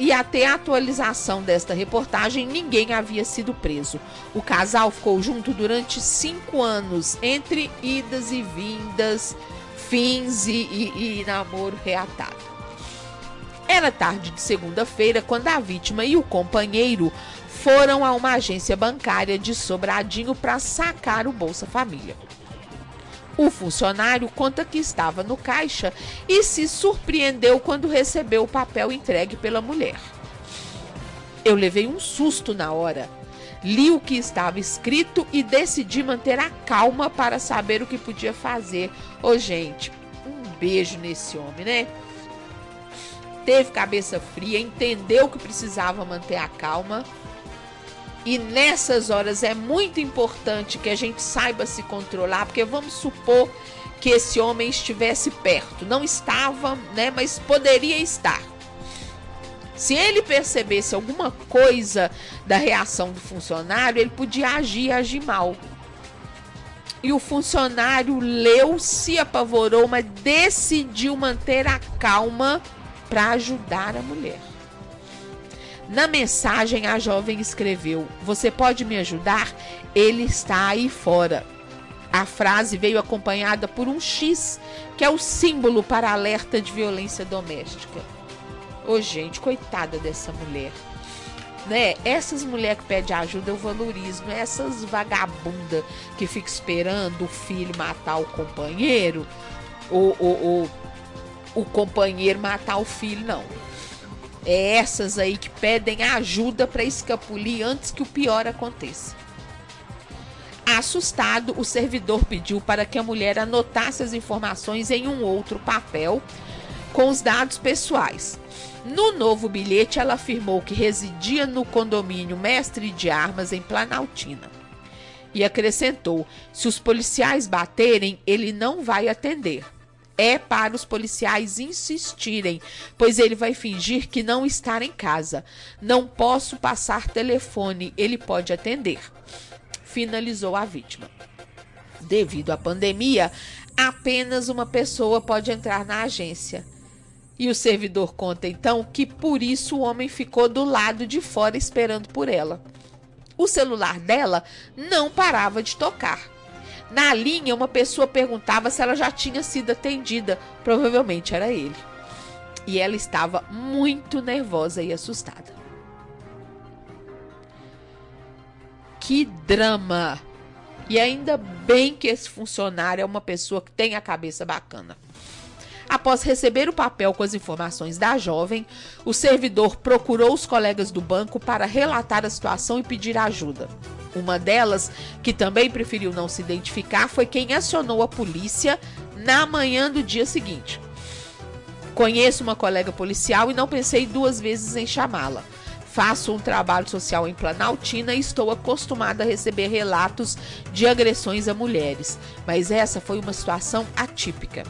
E até a atualização desta reportagem, ninguém havia sido preso. O casal ficou junto durante cinco anos, entre idas e vindas, fins e, e, e namoro reatado. Era tarde de segunda-feira quando a vítima e o companheiro foram a uma agência bancária de Sobradinho para sacar o Bolsa Família. O funcionário conta que estava no caixa e se surpreendeu quando recebeu o papel entregue pela mulher. Eu levei um susto na hora. Li o que estava escrito e decidi manter a calma para saber o que podia fazer. Ô, gente, um beijo nesse homem, né? Teve cabeça fria, entendeu que precisava manter a calma. E nessas horas é muito importante que a gente saiba se controlar, porque vamos supor que esse homem estivesse perto. Não estava, né? Mas poderia estar. Se ele percebesse alguma coisa da reação do funcionário, ele podia agir, agir mal. E o funcionário leu, se apavorou, mas decidiu manter a calma para ajudar a mulher. Na mensagem, a jovem escreveu: Você pode me ajudar? Ele está aí fora. A frase veio acompanhada por um X, que é o símbolo para alerta de violência doméstica. Ô, oh, gente, coitada dessa mulher. Né? Essas mulheres que pedem ajuda eu valorizo. Não é essas vagabundas que ficam esperando o filho matar o companheiro ou, ou, ou o companheiro matar o filho, não. É essas aí que pedem ajuda para escapulir antes que o pior aconteça. Assustado, o servidor pediu para que a mulher anotasse as informações em um outro papel com os dados pessoais. No novo bilhete, ela afirmou que residia no condomínio Mestre de Armas em Planaltina. E acrescentou: se os policiais baterem, ele não vai atender. É para os policiais insistirem, pois ele vai fingir que não está em casa. Não posso passar telefone, ele pode atender. Finalizou a vítima. Devido à pandemia, apenas uma pessoa pode entrar na agência. E o servidor conta então que por isso o homem ficou do lado de fora esperando por ela. O celular dela não parava de tocar. Na linha, uma pessoa perguntava se ela já tinha sido atendida. Provavelmente era ele. E ela estava muito nervosa e assustada. Que drama! E ainda bem que esse funcionário é uma pessoa que tem a cabeça bacana. Após receber o papel com as informações da jovem, o servidor procurou os colegas do banco para relatar a situação e pedir ajuda. Uma delas, que também preferiu não se identificar, foi quem acionou a polícia na manhã do dia seguinte. Conheço uma colega policial e não pensei duas vezes em chamá-la. Faço um trabalho social em Planaltina e estou acostumada a receber relatos de agressões a mulheres, mas essa foi uma situação atípica.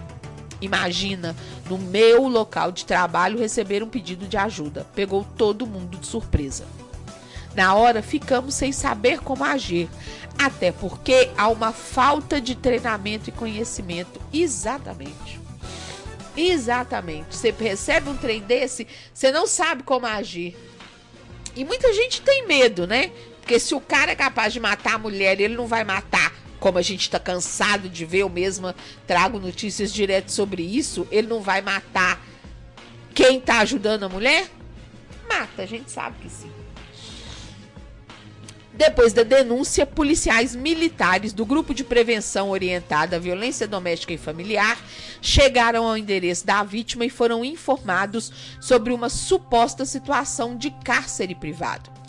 Imagina, no meu local de trabalho, receber um pedido de ajuda. Pegou todo mundo de surpresa. Na hora, ficamos sem saber como agir, até porque há uma falta de treinamento e conhecimento. Exatamente. Exatamente. Você recebe um trem desse, você não sabe como agir. E muita gente tem medo, né? Porque se o cara é capaz de matar a mulher, ele não vai matar como a gente está cansado de ver, eu mesma trago notícias direto sobre isso, ele não vai matar quem está ajudando a mulher? Mata, a gente sabe que sim. Depois da denúncia, policiais militares do Grupo de Prevenção Orientada à Violência Doméstica e Familiar chegaram ao endereço da vítima e foram informados sobre uma suposta situação de cárcere privado.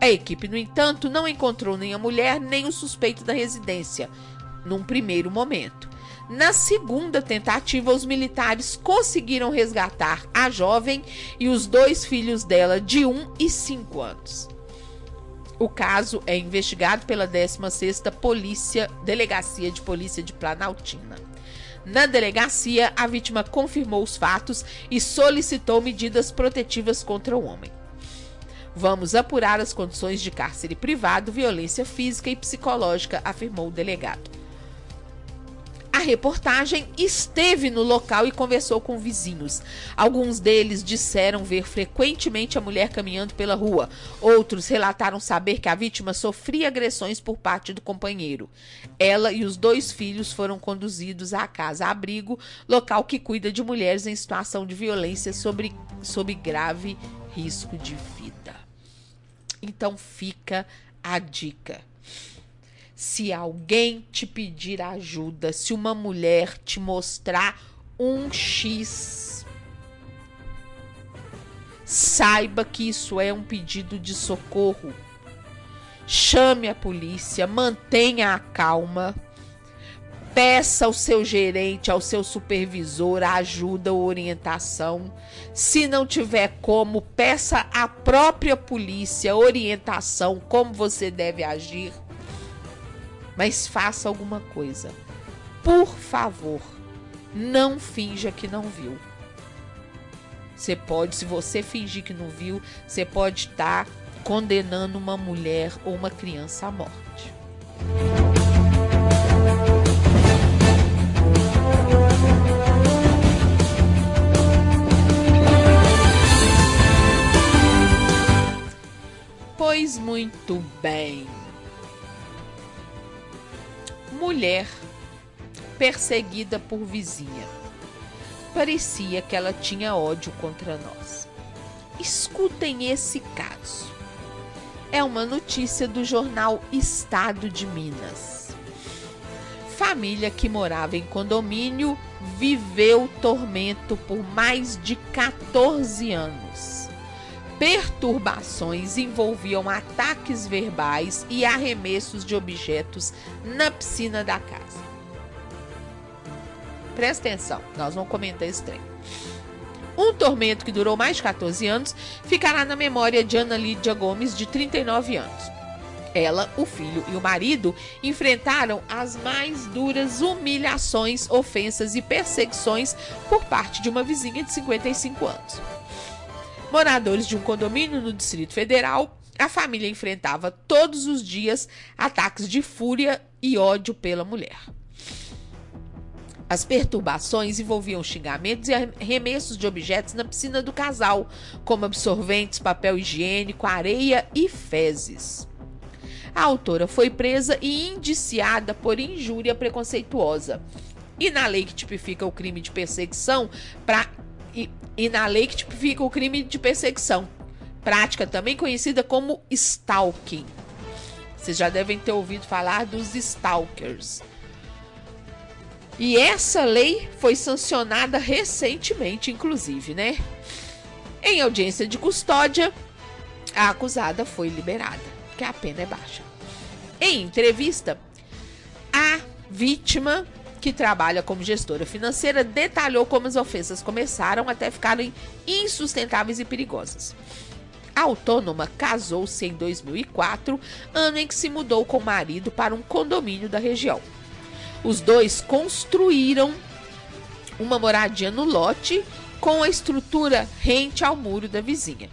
A equipe, no entanto, não encontrou nem a mulher nem o suspeito da residência, num primeiro momento. Na segunda tentativa, os militares conseguiram resgatar a jovem e os dois filhos dela, de 1 e 5 anos. O caso é investigado pela 16ª Polícia, Delegacia de Polícia de Planaltina. Na delegacia, a vítima confirmou os fatos e solicitou medidas protetivas contra o homem. Vamos apurar as condições de cárcere privado, violência física e psicológica, afirmou o delegado. A reportagem esteve no local e conversou com vizinhos. Alguns deles disseram ver frequentemente a mulher caminhando pela rua. Outros relataram saber que a vítima sofria agressões por parte do companheiro. Ela e os dois filhos foram conduzidos à casa-abrigo, local que cuida de mulheres em situação de violência sobre, sob grave risco de vida. Então fica a dica. Se alguém te pedir ajuda, se uma mulher te mostrar um X, saiba que isso é um pedido de socorro. chame a polícia, mantenha a calma. Peça ao seu gerente, ao seu supervisor ajuda ou orientação. Se não tiver como, peça à própria polícia orientação como você deve agir. Mas faça alguma coisa. Por favor, não finja que não viu. Você pode, se você fingir que não viu, você pode estar tá condenando uma mulher ou uma criança à morte. Pois muito bem. Mulher perseguida por vizinha. Parecia que ela tinha ódio contra nós. Escutem esse caso. É uma notícia do jornal Estado de Minas. Família que morava em condomínio viveu tormento por mais de 14 anos perturbações envolviam ataques verbais e arremessos de objetos na piscina da casa. Presta atenção, nós vamos comentar esse trem. Um tormento que durou mais de 14 anos ficará na memória de Ana Lídia Gomes, de 39 anos. Ela, o filho e o marido enfrentaram as mais duras humilhações, ofensas e perseguições por parte de uma vizinha de 55 anos. Moradores de um condomínio no Distrito Federal, a família enfrentava todos os dias ataques de fúria e ódio pela mulher. As perturbações envolviam xingamentos e arremessos de objetos na piscina do casal, como absorventes, papel higiênico, areia e fezes. A autora foi presa e indiciada por injúria preconceituosa. E na lei que tipifica o crime de perseguição para e, e na lei que tipifica o crime de perseguição, prática também conhecida como stalking. Vocês já devem ter ouvido falar dos stalkers. E essa lei foi sancionada recentemente, inclusive, né? Em audiência de custódia, a acusada foi liberada, que a pena é baixa. Em entrevista, a vítima que trabalha como gestora financeira, detalhou como as ofensas começaram até ficarem insustentáveis e perigosas. A autônoma casou-se em 2004, ano em que se mudou com o marido para um condomínio da região. Os dois construíram uma moradia no lote com a estrutura rente ao muro da vizinha.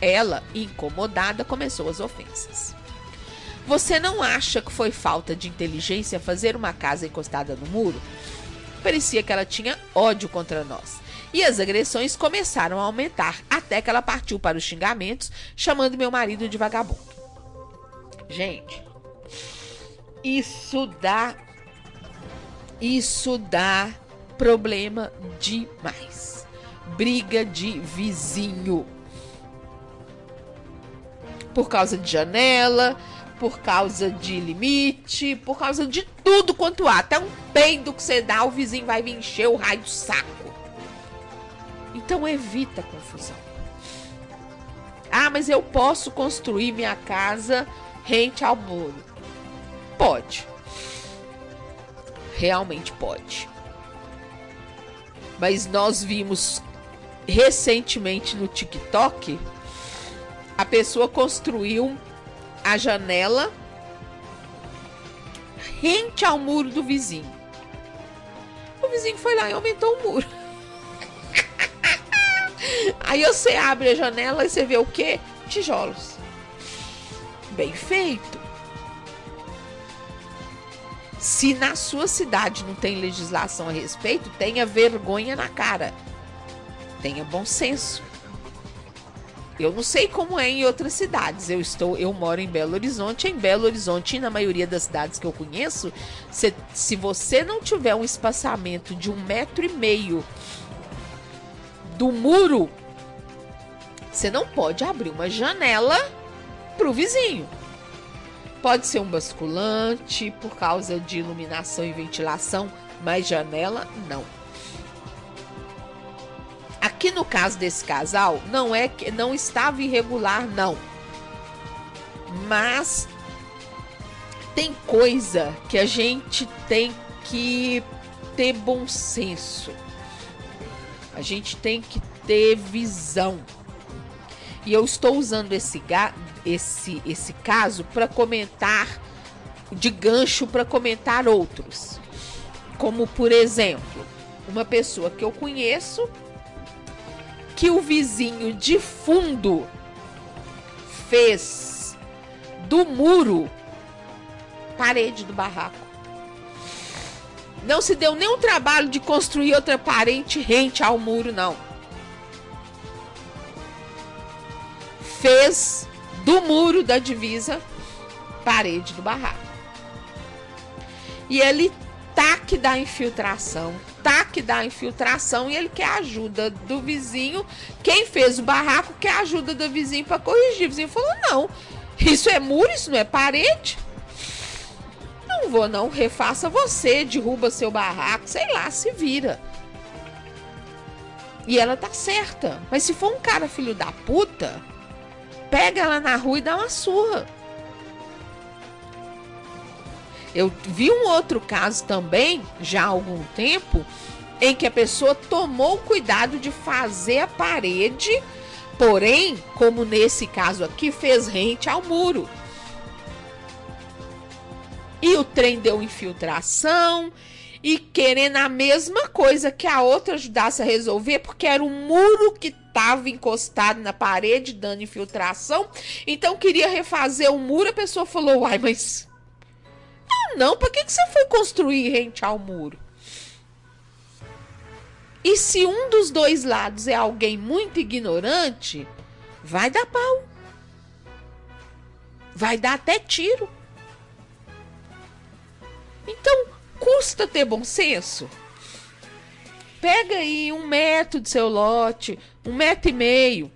Ela, incomodada, começou as ofensas. Você não acha que foi falta de inteligência fazer uma casa encostada no muro? Parecia que ela tinha ódio contra nós. E as agressões começaram a aumentar, até que ela partiu para os xingamentos, chamando meu marido de vagabundo. Gente, isso dá. Isso dá problema demais. Briga de vizinho. Por causa de janela, por causa de limite, por causa de tudo quanto há. Até um peido que você dá, o vizinho vai vir encher o raio do saco. Então evita confusão. Ah, mas eu posso construir minha casa rente ao muro. Pode. Realmente pode. Mas nós vimos recentemente no TikTok a pessoa construiu a janela rente ao muro do vizinho. O vizinho foi lá e aumentou o muro. (laughs) Aí você abre a janela e você vê o que? Tijolos. Bem feito. Se na sua cidade não tem legislação a respeito, tenha vergonha na cara. Tenha bom senso. Eu não sei como é em outras cidades. Eu estou, eu moro em Belo Horizonte. Em Belo Horizonte, na maioria das cidades que eu conheço, se, se você não tiver um espaçamento de um metro e meio do muro, você não pode abrir uma janela para o vizinho. Pode ser um basculante por causa de iluminação e ventilação, mas janela não. Aqui no caso desse casal, não é que não estava irregular, não. Mas Tem coisa que a gente tem que ter bom senso. A gente tem que ter visão. E eu estou usando esse, esse, esse caso para comentar, de gancho para comentar outros. Como, por exemplo, uma pessoa que eu conheço que o vizinho de fundo fez do muro parede do barraco. Não se deu nenhum trabalho de construir outra parente rente ao muro, não. Fez do muro da divisa parede do barraco. E ele tá que dá infiltração, tá que dá infiltração e ele quer ajuda do vizinho. Quem fez o barraco quer ajuda do vizinho para corrigir. O vizinho falou: não, isso é muro, isso não é parede. Não vou não, refaça você, derruba seu barraco, sei lá, se vira. E ela tá certa. Mas se for um cara filho da puta, pega ela na rua e dá uma surra. Eu vi um outro caso também, já há algum tempo, em que a pessoa tomou cuidado de fazer a parede, porém, como nesse caso aqui, fez rente ao muro. E o trem deu infiltração e querendo a mesma coisa que a outra ajudasse a resolver, porque era um muro que estava encostado na parede, dando infiltração. Então queria refazer o muro. A pessoa falou: Uai, mas. Não, não, por que, que você foi construir rente ao muro? E se um dos dois lados é alguém muito ignorante, vai dar pau. Vai dar até tiro. Então, custa ter bom senso? Pega aí um metro do seu lote, um metro e meio.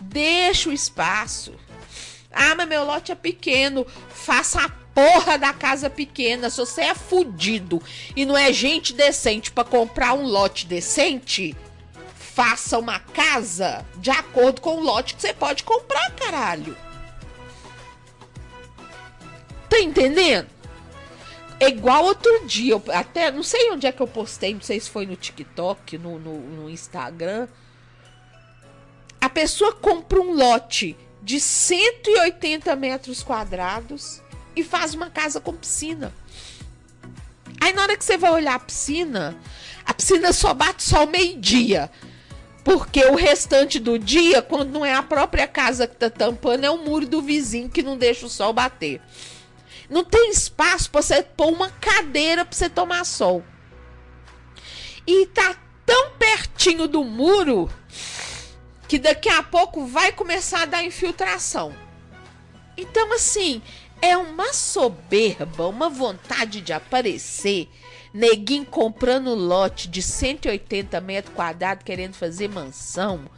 Deixa o espaço. Ah, mas meu lote é pequeno. Faça a porra da casa pequena. Se você é fudido e não é gente decente para comprar um lote decente, faça uma casa de acordo com o lote que você pode comprar, caralho. Tá entendendo? É igual outro dia, eu até não sei onde é que eu postei, não sei se foi no TikTok, no, no, no Instagram. A pessoa compra um lote de 180 metros quadrados e faz uma casa com piscina. Aí na hora que você vai olhar a piscina, a piscina só bate só meio-dia. Porque o restante do dia, quando não é a própria casa que tá tampando, é o muro do vizinho que não deixa o sol bater. Não tem espaço para você pôr uma cadeira para você tomar sol. E tá tão pertinho do muro que daqui a pouco vai começar a dar infiltração. Então, assim, é uma soberba, uma vontade de aparecer. Neguinho comprando lote de 180 metros quadrados, querendo fazer mansão.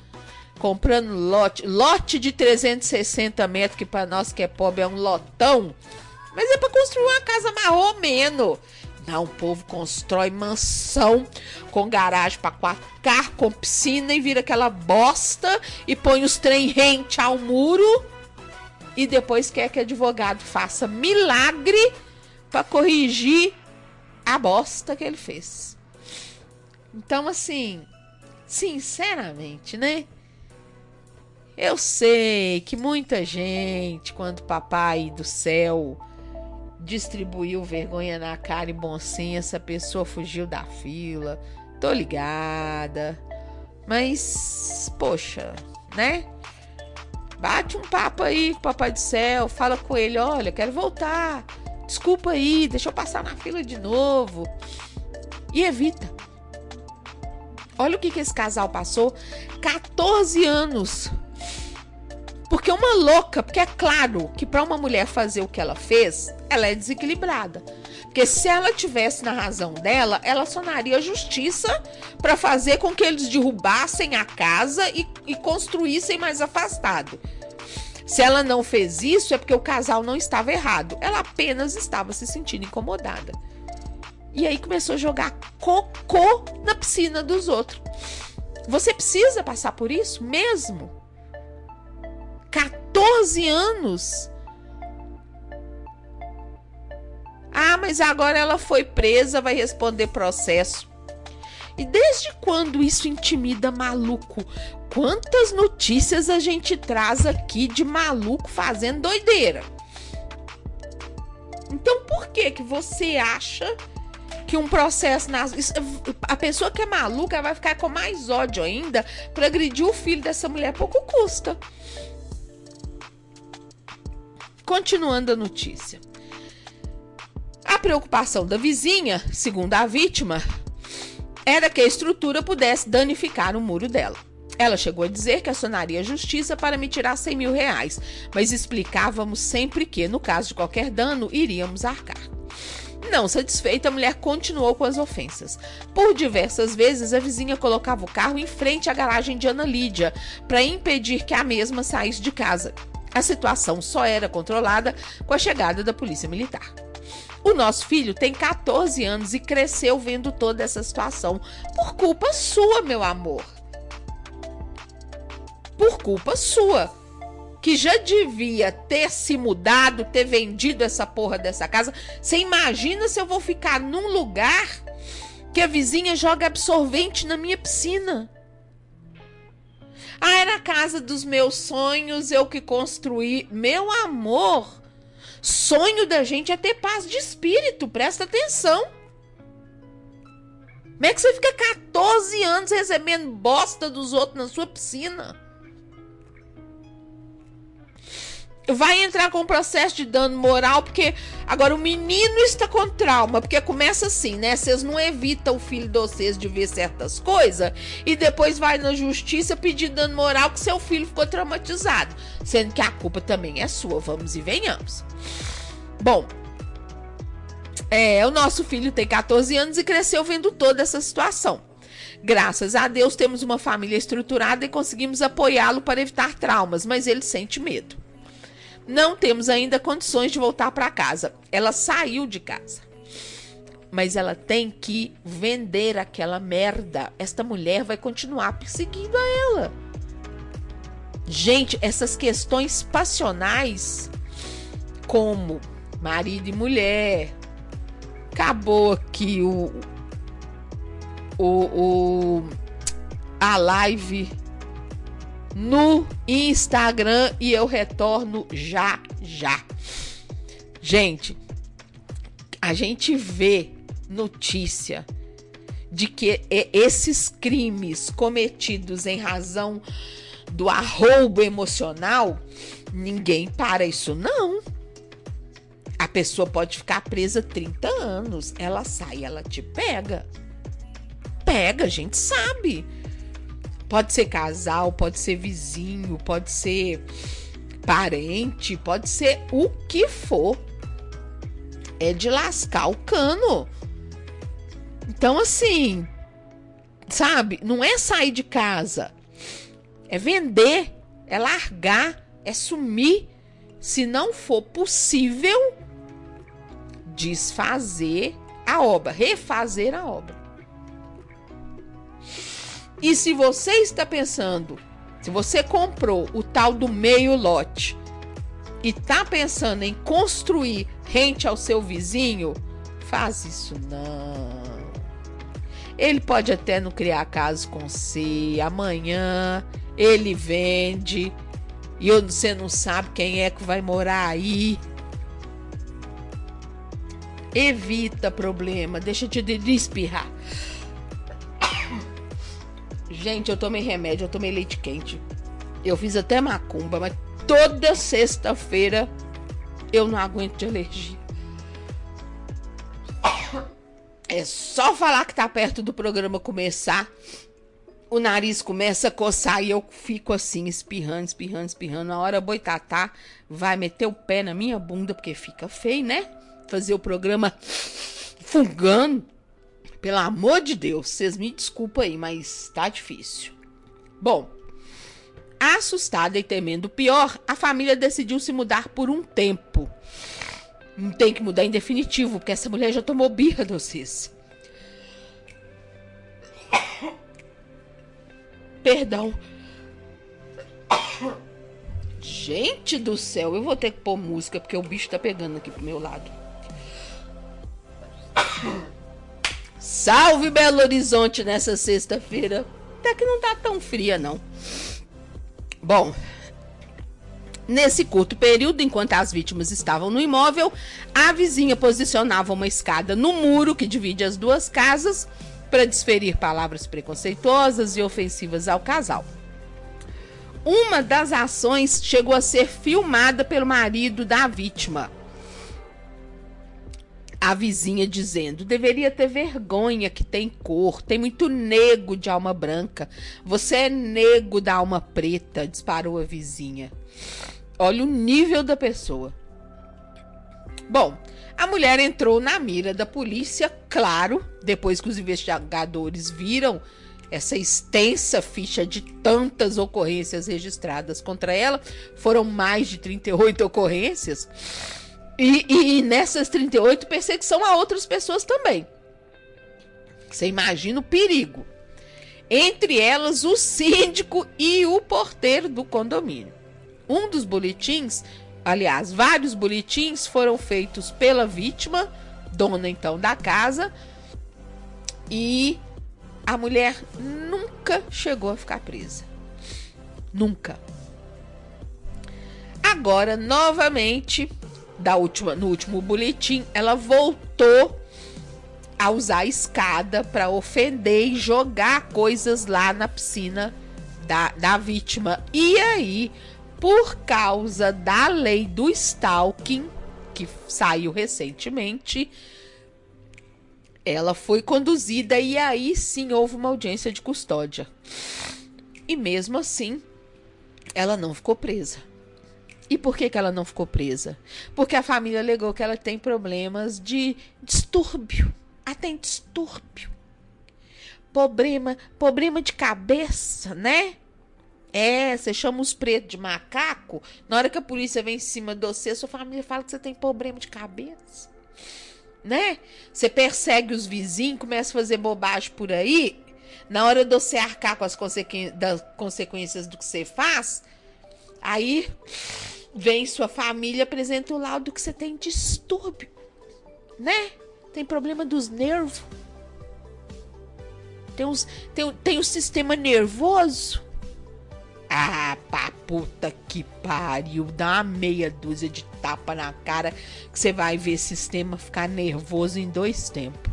Comprando lote, lote de 360 metros, que para nós que é pobre é um lotão. Mas é para construir uma casa mais ou menos. Não, o povo constrói mansão com garagem para quatro carros, com piscina e vira aquela bosta e põe os trem rente ao muro e depois quer que advogado faça milagre para corrigir a bosta que ele fez. Então, assim, sinceramente, né? Eu sei que muita gente, quando papai do céu distribuiu vergonha na cara e bom senso, a pessoa fugiu da fila. Tô ligada. Mas, poxa, né? Bate um papo aí com o Papai do Céu, fala com ele, olha, quero voltar. Desculpa aí, deixa eu passar na fila de novo. E evita. Olha o que, que esse casal passou. 14 anos porque uma louca, porque é claro que para uma mulher fazer o que ela fez, ela é desequilibrada. Porque se ela tivesse na razão dela, ela sonaria justiça para fazer com que eles derrubassem a casa e, e construíssem mais afastado. Se ela não fez isso, é porque o casal não estava errado. Ela apenas estava se sentindo incomodada. E aí começou a jogar cocô na piscina dos outros. Você precisa passar por isso mesmo? 14 anos mas agora ela foi presa, vai responder processo. E desde quando isso intimida maluco? Quantas notícias a gente traz aqui de maluco fazendo doideira? Então por que que você acha que um processo nas a pessoa que é maluca vai ficar com mais ódio ainda para agredir o filho dessa mulher pouco custa. Continuando a notícia. A preocupação da vizinha, segundo a vítima, era que a estrutura pudesse danificar o muro dela. Ela chegou a dizer que acionaria a justiça para me tirar 100 mil reais, mas explicávamos sempre que, no caso de qualquer dano, iríamos arcar. Não satisfeita, a mulher continuou com as ofensas. Por diversas vezes, a vizinha colocava o carro em frente à garagem de Ana Lídia para impedir que a mesma saísse de casa. A situação só era controlada com a chegada da polícia militar. O nosso filho tem 14 anos e cresceu vendo toda essa situação por culpa sua, meu amor. Por culpa sua. Que já devia ter se mudado, ter vendido essa porra dessa casa. Você imagina se eu vou ficar num lugar que a vizinha joga absorvente na minha piscina? Ah, era a casa dos meus sonhos, eu que construí. Meu amor, Sonho da gente é ter paz de espírito, presta atenção. Como é que você fica 14 anos recebendo bosta dos outros na sua piscina? Vai entrar com processo de dano moral, porque agora o menino está com trauma, porque começa assim, né? Vocês não evitam o filho de vocês de ver certas coisas e depois vai na justiça pedir dano moral que seu filho ficou traumatizado, sendo que a culpa também é sua, vamos e venhamos. Bom, é, o nosso filho tem 14 anos e cresceu vendo toda essa situação. Graças a Deus temos uma família estruturada e conseguimos apoiá-lo para evitar traumas, mas ele sente medo. Não temos ainda condições de voltar para casa. Ela saiu de casa. Mas ela tem que vender aquela merda. Esta mulher vai continuar perseguindo a ela. Gente, essas questões passionais, como marido e mulher, acabou aqui o, o, o a live no Instagram e eu retorno já já. Gente, a gente vê notícia de que esses crimes cometidos em razão do arroubo emocional, ninguém para isso não. A pessoa pode ficar presa 30 anos, ela sai, ela te pega. Pega, a gente sabe. Pode ser casal, pode ser vizinho, pode ser parente, pode ser o que for. É de lascar o cano. Então, assim, sabe? Não é sair de casa, é vender, é largar, é sumir. Se não for possível, desfazer a obra, refazer a obra. E se você está pensando, se você comprou o tal do meio lote e está pensando em construir rente ao seu vizinho, faz isso não. Ele pode até não criar caso com você, amanhã ele vende e você não sabe quem é que vai morar aí. Evita problema, deixa de espirrar. Gente, eu tomei remédio, eu tomei leite quente. Eu fiz até macumba, mas toda sexta-feira eu não aguento de alergia. É só falar que tá perto do programa começar. O nariz começa a coçar e eu fico assim, espirrando, espirrando, espirrando. Na hora boitatá vai meter o pé na minha bunda, porque fica feio, né? Fazer o programa fungando. Pelo amor de Deus, vocês me desculpem aí, mas tá difícil. Bom, assustada e temendo o pior, a família decidiu se mudar por um tempo. Não tem que mudar em definitivo, porque essa mulher já tomou birra de vocês. Perdão. Gente do céu, eu vou ter que pôr música porque o bicho tá pegando aqui pro meu lado. Salve Belo Horizonte nessa sexta-feira. Até que não tá tão fria, não. Bom, Nesse curto período, enquanto as vítimas estavam no imóvel, a vizinha posicionava uma escada no muro que divide as duas casas para desferir palavras preconceituosas e ofensivas ao casal. Uma das ações chegou a ser filmada pelo marido da vítima. A vizinha dizendo: deveria ter vergonha que tem cor, tem muito nego de alma branca. Você é nego da alma preta, disparou a vizinha. Olha o nível da pessoa. Bom, a mulher entrou na mira da polícia, claro, depois que os investigadores viram essa extensa ficha de tantas ocorrências registradas contra ela. Foram mais de 38 ocorrências. E, e nessas 38, perseguição a outras pessoas também. Você imagina o perigo. Entre elas, o síndico e o porteiro do condomínio. Um dos boletins, aliás, vários boletins foram feitos pela vítima, dona então da casa, e a mulher nunca chegou a ficar presa. Nunca. Agora, novamente, da última, no último boletim, ela voltou a usar a escada para ofender e jogar coisas lá na piscina da, da vítima. E aí, por causa da lei do stalking, que saiu recentemente, ela foi conduzida e aí sim houve uma audiência de custódia. E mesmo assim, ela não ficou presa. E por que, que ela não ficou presa? Porque a família alegou que ela tem problemas de distúrbio. Ela tem distúrbio. Problema, problema de cabeça, né? É, você chama os pretos de macaco. Na hora que a polícia vem em cima de você, sua família fala que você tem problema de cabeça né? Você persegue os vizinhos, começa a fazer bobagem por aí. Na hora de você arcar com as das consequências do que você faz, aí vem sua família, apresenta o laudo que você tem distúrbio, né? Tem problema dos nervos. Tem, uns, tem, tem o sistema nervoso. Ah, pá, puta que pariu. Dá uma meia dúzia de tapa na cara que você vai ver esse sistema ficar nervoso em dois tempos.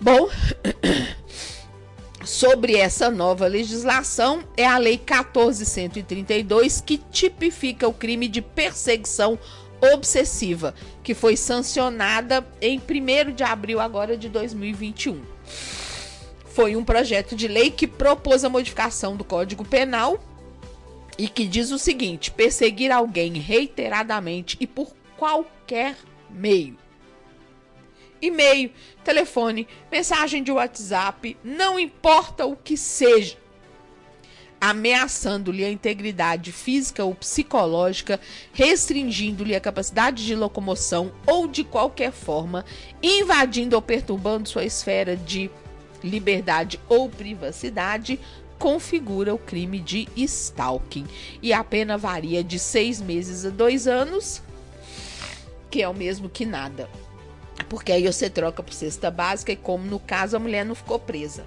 Bom, (clears throat) sobre essa nova legislação é a Lei 1432 que tipifica o crime de perseguição obsessiva, que foi sancionada em 1 de abril agora de 2021 foi um projeto de lei que propôs a modificação do Código Penal e que diz o seguinte: perseguir alguém reiteradamente e por qualquer meio. E-mail, telefone, mensagem de WhatsApp, não importa o que seja, ameaçando-lhe a integridade física ou psicológica, restringindo-lhe a capacidade de locomoção ou de qualquer forma, invadindo ou perturbando sua esfera de liberdade ou privacidade, configura o crime de stalking. E a pena varia de seis meses a dois anos, que é o mesmo que nada. Porque aí você troca por cesta básica e, como no caso, a mulher não ficou presa.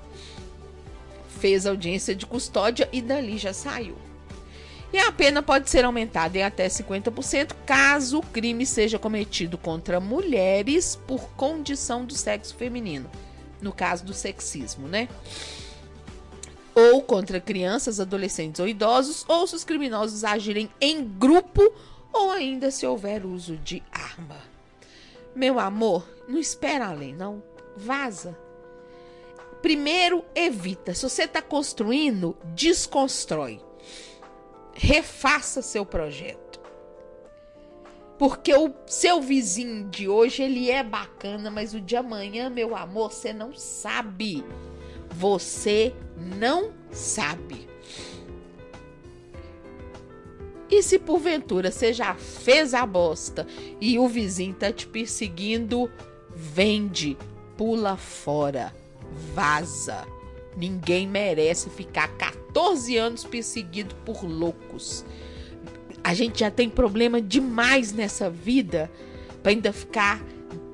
Fez audiência de custódia e dali já saiu. E a pena pode ser aumentada em até 50% caso o crime seja cometido contra mulheres por condição do sexo feminino no caso do sexismo, né? Ou contra crianças, adolescentes ou idosos, ou se os criminosos agirem em grupo, ou ainda se houver uso de arma. Meu amor, não espera além, não. Vaza. Primeiro, evita. Se você está construindo, desconstrói. Refaça seu projeto. Porque o seu vizinho de hoje, ele é bacana, mas o de amanhã, meu amor, você não sabe. Você não sabe. E se porventura você já fez a bosta e o vizinho tá te perseguindo, vende, pula fora, vaza. Ninguém merece ficar 14 anos perseguido por loucos. A gente já tem problema demais nessa vida para ainda ficar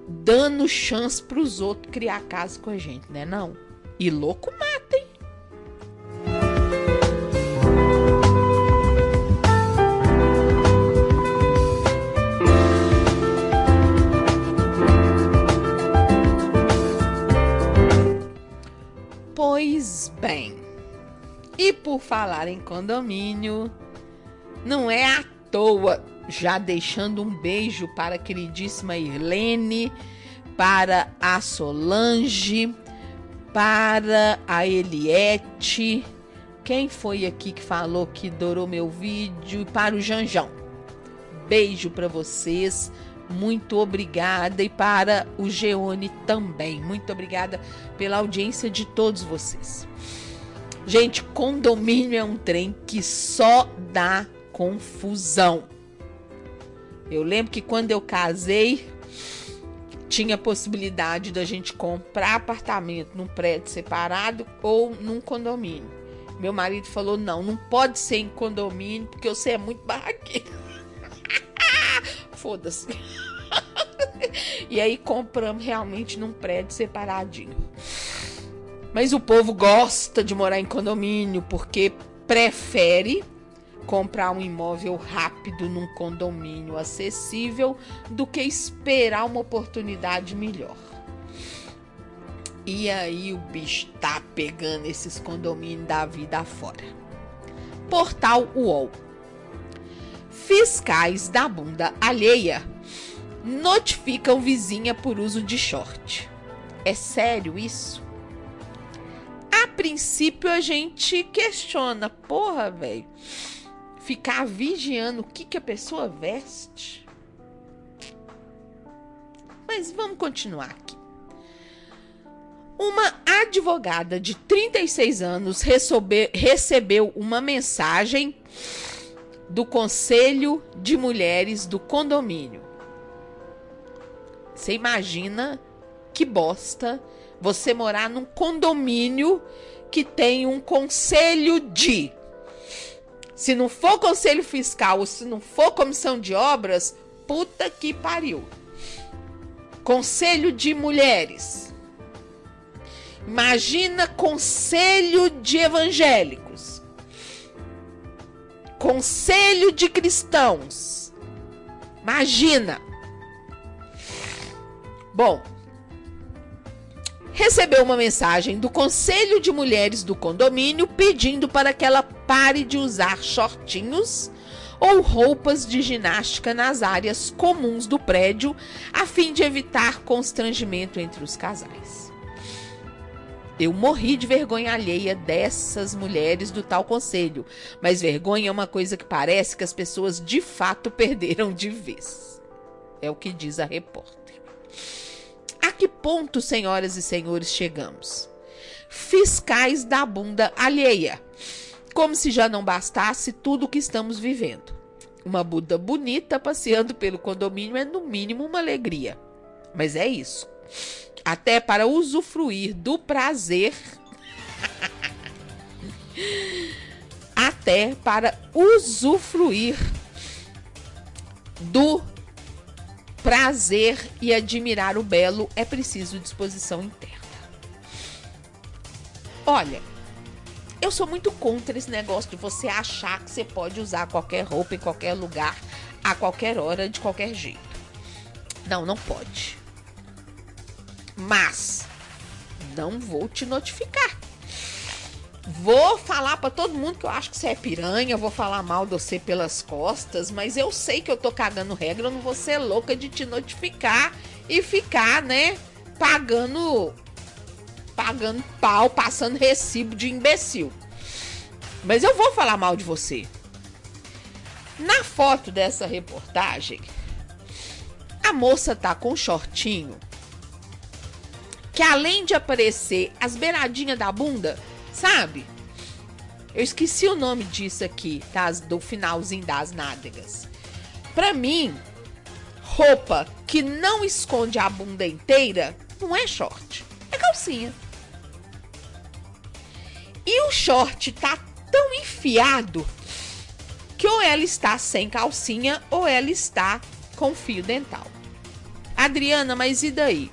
dando chance pros outros criar casa com a gente, né não? E louco mata, hein? Pois bem. E por falar em condomínio, não é à toa, já deixando um beijo para a queridíssima Irlene, para a Solange, para a Eliette. Quem foi aqui que falou que adorou meu vídeo? Para o Janjão. Beijo para vocês. Muito obrigada. E para o Geone também. Muito obrigada pela audiência de todos vocês. Gente, condomínio é um trem que só dá confusão. Eu lembro que quando eu casei, tinha possibilidade da gente comprar apartamento num prédio separado ou num condomínio. Meu marido falou: não, não pode ser em condomínio, porque você é muito barraqueiro. (laughs) Foda-se. (laughs) e aí compramos realmente num prédio separadinho. Mas o povo gosta de morar em condomínio porque prefere comprar um imóvel rápido num condomínio acessível do que esperar uma oportunidade melhor. E aí o bicho tá pegando esses condomínios da vida fora. Portal UOL. Fiscais da bunda alheia notificam vizinha por uso de short. É sério isso? A princípio a gente questiona, porra, velho ficar vigiando o que, que a pessoa veste. Mas vamos continuar aqui. Uma advogada de 36 anos recebe, recebeu uma mensagem do Conselho de Mulheres do condomínio. Você imagina que bosta você morar num condomínio que tem um conselho de se não for conselho fiscal ou se não for comissão de obras, puta que pariu. Conselho de mulheres. Imagina conselho de evangélicos. Conselho de cristãos. Imagina. Bom, recebeu uma mensagem do Conselho de Mulheres do condomínio pedindo para que ela pare de usar shortinhos ou roupas de ginástica nas áreas comuns do prédio, a fim de evitar constrangimento entre os casais. Eu morri de vergonha alheia dessas mulheres do tal conselho, mas vergonha é uma coisa que parece que as pessoas de fato (laughs) perderam de vez. É o que diz a repórter. A que ponto, senhoras e senhores, chegamos? Fiscais da bunda alheia. Como se já não bastasse tudo o que estamos vivendo. Uma Buda bonita passeando pelo condomínio é, no mínimo, uma alegria. Mas é isso. Até para usufruir do prazer. Até para usufruir do prazer e admirar o belo é preciso disposição interna. Olha, eu sou muito contra esse negócio de você achar que você pode usar qualquer roupa em qualquer lugar, a qualquer hora, de qualquer jeito. Não, não pode. Mas não vou te notificar. Vou falar para todo mundo que eu acho que você é piranha, vou falar mal de você pelas costas, mas eu sei que eu tô cagando regra, eu não vou ser louca de te notificar e ficar, né, pagando pagando pau, passando recibo de imbecil. Mas eu vou falar mal de você. Na foto dessa reportagem, a moça tá com um shortinho que além de aparecer as beiradinhas da bunda, sabe? Eu esqueci o nome disso aqui, tá? Do finalzinho das nádegas. Pra mim, roupa que não esconde a bunda inteira não é short, é calcinha. E o short tá tão enfiado que ou ela está sem calcinha ou ela está com fio dental. Adriana, mas e daí?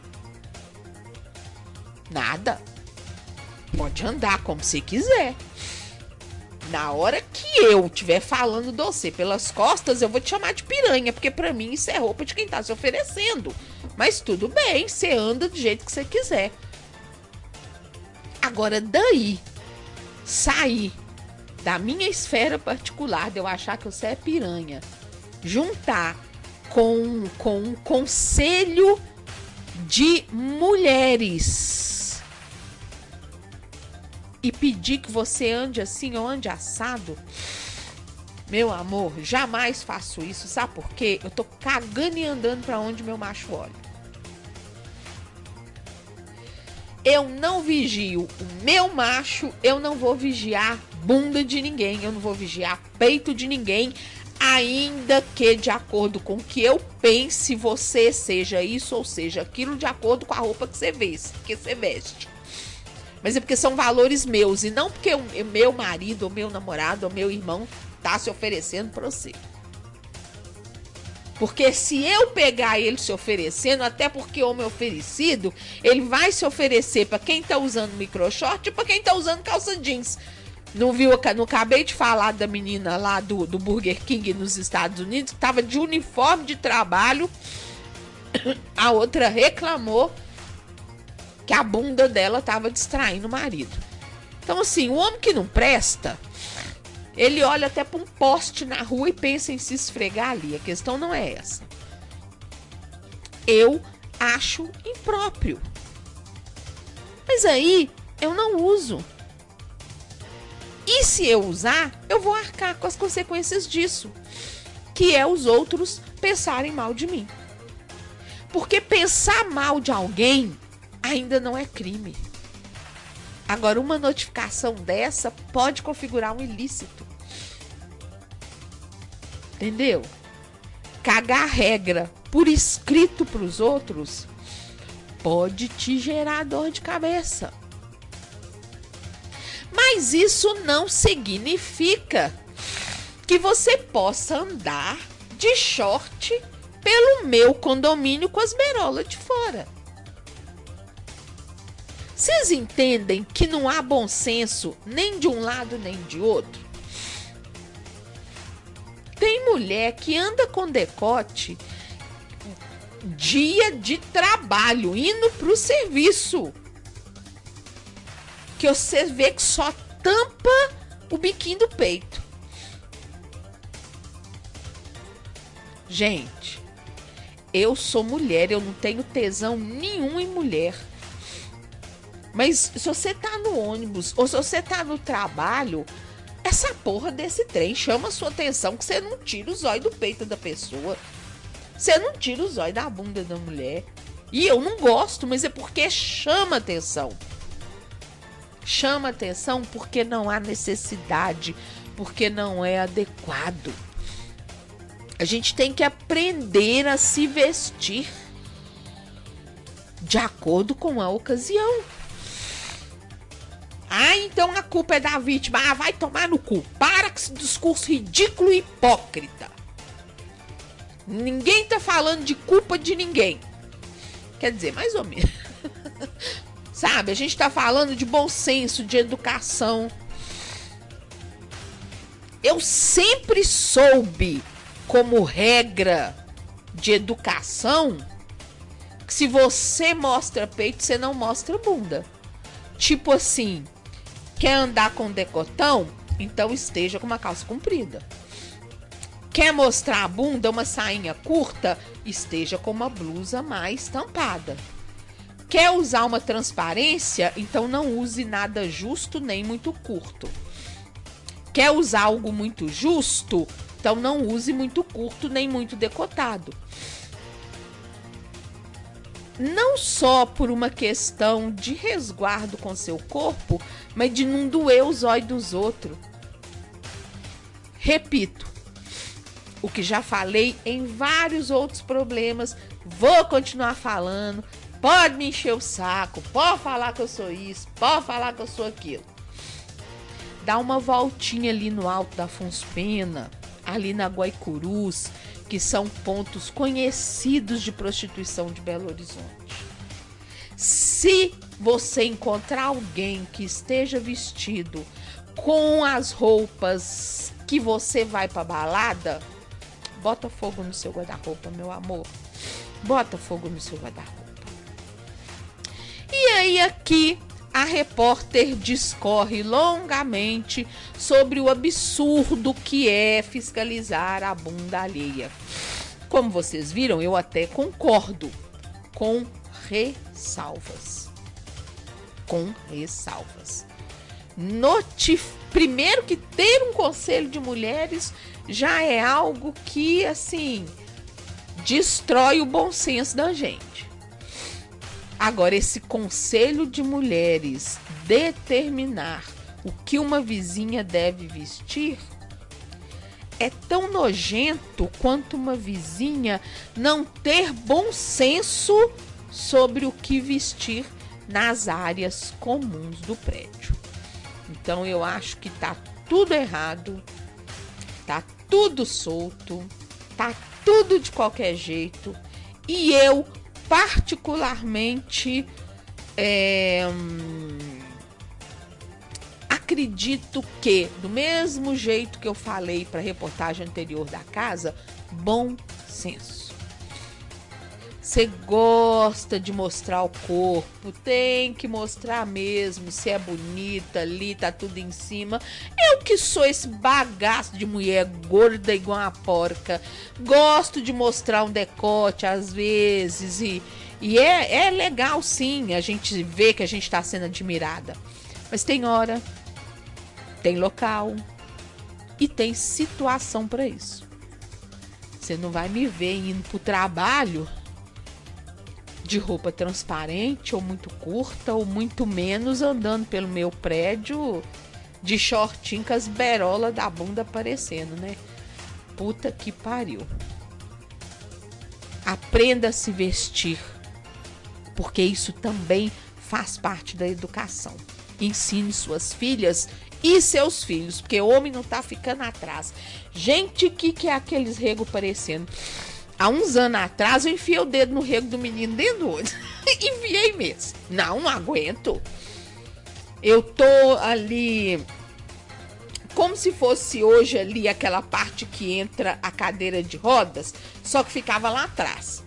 Nada. Pode andar como você quiser. Na hora que eu estiver falando de você pelas costas, eu vou te chamar de piranha, porque para mim isso é roupa de quem tá se oferecendo. Mas tudo bem, você anda do jeito que você quiser. Agora, daí, sair da minha esfera particular, de eu achar que você é piranha, juntar com, com um conselho de mulheres e pedir que você ande assim ou ande assado, meu amor, jamais faço isso. Sabe por quê? Eu tô cagando e andando para onde meu macho olha. Eu não vigio o meu macho, eu não vou vigiar bunda de ninguém, eu não vou vigiar peito de ninguém, ainda que de acordo com o que eu pense, você seja isso ou seja aquilo de acordo com a roupa que você veste, que você veste. Mas é porque são valores meus e não porque o meu marido, o meu namorado, o meu irmão tá se oferecendo para você. Porque se eu pegar ele se oferecendo, até porque homem oferecido, ele vai se oferecer para quem tá usando microshort e para quem tá usando calça jeans. Não viu? Não acabei de falar da menina lá do, do Burger King nos Estados Unidos, que tava de uniforme de trabalho. (coughs) A outra reclamou que a bunda dela estava distraindo o marido. Então, assim, o homem que não presta, ele olha até para um poste na rua e pensa em se esfregar ali. A questão não é essa. Eu acho impróprio. Mas aí eu não uso. E se eu usar, eu vou arcar com as consequências disso, que é os outros pensarem mal de mim. Porque pensar mal de alguém ainda não é crime. Agora, uma notificação dessa pode configurar um ilícito. Entendeu? Cagar regra por escrito para os outros pode te gerar dor de cabeça. Mas isso não significa que você possa andar de short pelo meu condomínio com as berolas de fora. Vocês entendem que não há bom senso nem de um lado nem de outro? Tem mulher que anda com decote dia de trabalho, indo pro serviço. Que você vê que só tampa o biquinho do peito. Gente, eu sou mulher, eu não tenho tesão nenhum em mulher. Mas se você tá no ônibus ou se você tá no trabalho, essa porra desse trem chama sua atenção que você não tira o zóio do peito da pessoa. Você não tira o zóio da bunda da mulher. E eu não gosto, mas é porque chama atenção. Chama atenção porque não há necessidade, porque não é adequado. A gente tem que aprender a se vestir de acordo com a ocasião. Ah, então a culpa é da vítima. Ah, vai tomar no cu. Para com esse discurso ridículo e hipócrita. Ninguém tá falando de culpa de ninguém. Quer dizer, mais ou menos. (laughs) Sabe, a gente tá falando de bom senso, de educação. Eu sempre soube, como regra de educação, que se você mostra peito, você não mostra bunda. Tipo assim, Quer andar com decotão? Então esteja com uma calça comprida. Quer mostrar a bunda, uma sainha curta? Esteja com uma blusa mais tampada. Quer usar uma transparência? Então não use nada justo nem muito curto. Quer usar algo muito justo? Então não use muito curto nem muito decotado não só por uma questão de resguardo com seu corpo, mas de não doer os olhos dos outros. Repito, o que já falei em vários outros problemas, vou continuar falando. Pode me encher o saco, pode falar que eu sou isso, pode falar que eu sou aquilo. Dá uma voltinha ali no alto da Afonso Pena, ali na Guaicurus, que são pontos conhecidos de prostituição de Belo Horizonte. Se você encontrar alguém que esteja vestido com as roupas que você vai para balada, bota fogo no seu guarda-roupa, meu amor. Bota fogo no seu guarda-roupa. E aí aqui a repórter discorre longamente sobre o absurdo que é fiscalizar a bunda alheia. Como vocês viram, eu até concordo com ressalvas. Com ressalvas. Notif Primeiro que ter um conselho de mulheres já é algo que assim destrói o bom senso da gente. Agora, esse conselho de mulheres determinar o que uma vizinha deve vestir é tão nojento quanto uma vizinha não ter bom senso sobre o que vestir nas áreas comuns do prédio. Então eu acho que tá tudo errado, tá tudo solto, tá tudo de qualquer jeito. E eu particularmente é, acredito que, do mesmo jeito que eu falei para a reportagem anterior da casa, bom senso. Você gosta de mostrar o corpo, tem que mostrar mesmo, se é bonita ali, tá tudo em cima. Eu que sou esse bagaço de mulher gorda igual uma porca, gosto de mostrar um decote às vezes e, e é, é legal sim a gente ver que a gente tá sendo admirada. Mas tem hora, tem local e tem situação para isso. Você não vai me ver indo pro trabalho de roupa transparente ou muito curta ou muito menos andando pelo meu prédio de shortinho com as berolas da bunda aparecendo, né? Puta que pariu. Aprenda a se vestir, porque isso também faz parte da educação. Ensine suas filhas e seus filhos, porque o homem não tá ficando atrás. Gente, que que é aqueles rego parecendo? Há uns anos atrás, eu enfiei o dedo no rego do menino dentro do olho. (laughs) Enfiei mesmo. Não aguento. Eu tô ali. Como se fosse hoje ali aquela parte que entra a cadeira de rodas, só que ficava lá atrás.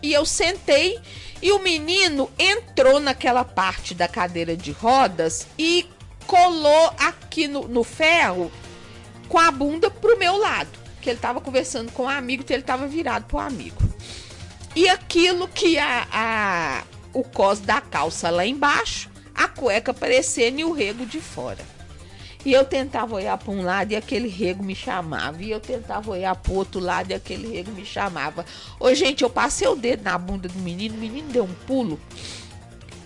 E eu sentei e o menino entrou naquela parte da cadeira de rodas e colou aqui no, no ferro com a bunda pro meu lado que ele estava conversando com um amigo, então ele estava virado para o amigo. E aquilo que a, a o cos da calça lá embaixo, a cueca aparecendo e o rego de fora. E eu tentava olhar para um lado e aquele rego me chamava. E eu tentava olhar para outro lado e aquele rego me chamava. Ô, gente, eu passei o dedo na bunda do menino, o menino deu um pulo.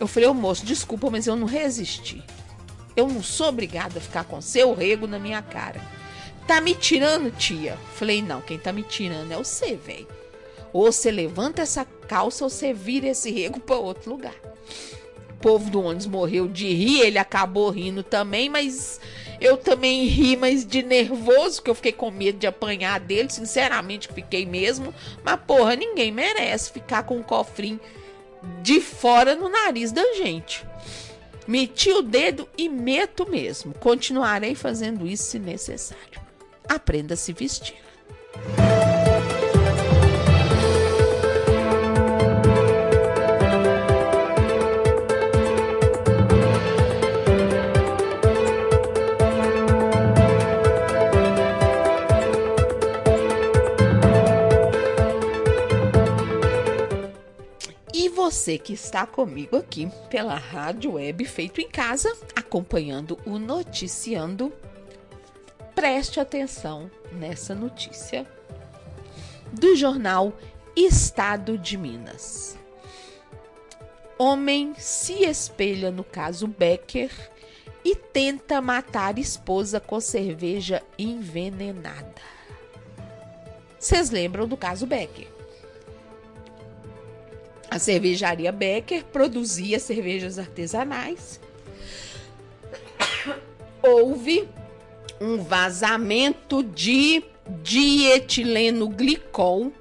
Eu falei, ô moço, desculpa, mas eu não resisti. Eu não sou obrigada a ficar com seu rego na minha cara. Tá me tirando, tia? Falei, não, quem tá me tirando é você, velho. Ou você levanta essa calça ou você vira esse rego para outro lugar. O povo do ônibus morreu de rir, ele acabou rindo também, mas eu também ri, mas de nervoso, que eu fiquei com medo de apanhar dele, sinceramente fiquei mesmo. Mas porra, ninguém merece ficar com um cofrinho de fora no nariz da gente. Meti o dedo e meto mesmo. Continuarei fazendo isso se necessário aprenda a se vestir. E você que está comigo aqui pela Rádio Web Feito em Casa, acompanhando o Noticiando preste atenção nessa notícia do jornal Estado de Minas. Homem se espelha no caso Becker e tenta matar esposa com cerveja envenenada. Vocês lembram do caso Becker? A cervejaria Becker produzia cervejas artesanais. Houve um vazamento de dietileno glicol,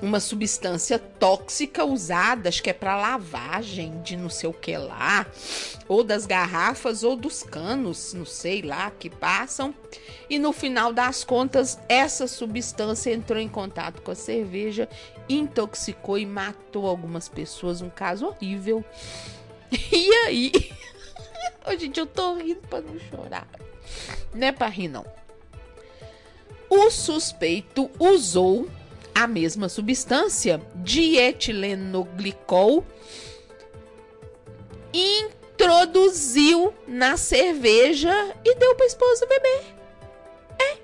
uma substância tóxica usada, acho que é para lavagem de não sei o que lá, ou das garrafas ou dos canos, não sei lá, que passam. E no final das contas, essa substância entrou em contato com a cerveja, intoxicou e matou algumas pessoas, um caso horrível. (laughs) E aí, (laughs) oh, gente, eu tô rindo para não chorar. Não é rir não. O suspeito usou a mesma substância, dietilenoglicol, introduziu na cerveja e deu para a esposa beber. É.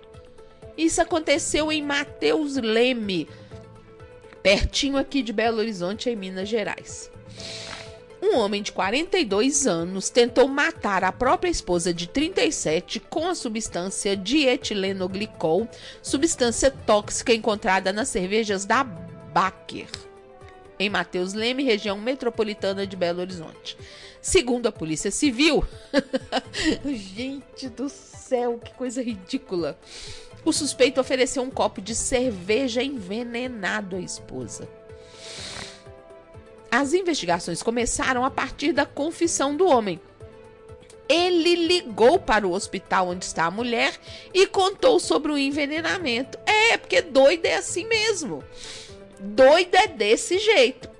Isso aconteceu em Mateus Leme, pertinho aqui de Belo Horizonte, em Minas Gerais um homem de 42 anos tentou matar a própria esposa de 37 com a substância dietilenoglicol, substância tóxica encontrada nas cervejas da Baker, em Mateus Leme, região metropolitana de Belo Horizonte. Segundo a Polícia Civil, (laughs) gente do céu, que coisa ridícula. O suspeito ofereceu um copo de cerveja envenenado à esposa. As investigações começaram a partir da confissão do homem. Ele ligou para o hospital onde está a mulher e contou sobre o envenenamento. É, porque doido é assim mesmo. Doido é desse jeito.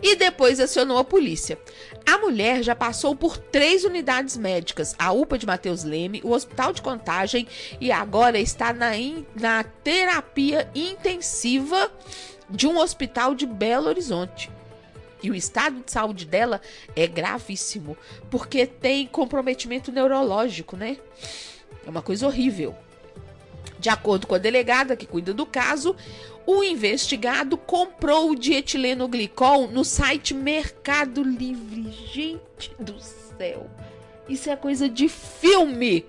E depois acionou a polícia. A mulher já passou por três unidades médicas: a UPA de Mateus Leme, o Hospital de Contagem e agora está na, in, na terapia intensiva de um hospital de Belo Horizonte. E o estado de saúde dela é gravíssimo, porque tem comprometimento neurológico, né? É uma coisa horrível. De acordo com a delegada que cuida do caso, o investigado comprou o dietilenoglicol no site Mercado Livre. Gente do céu, isso é coisa de filme.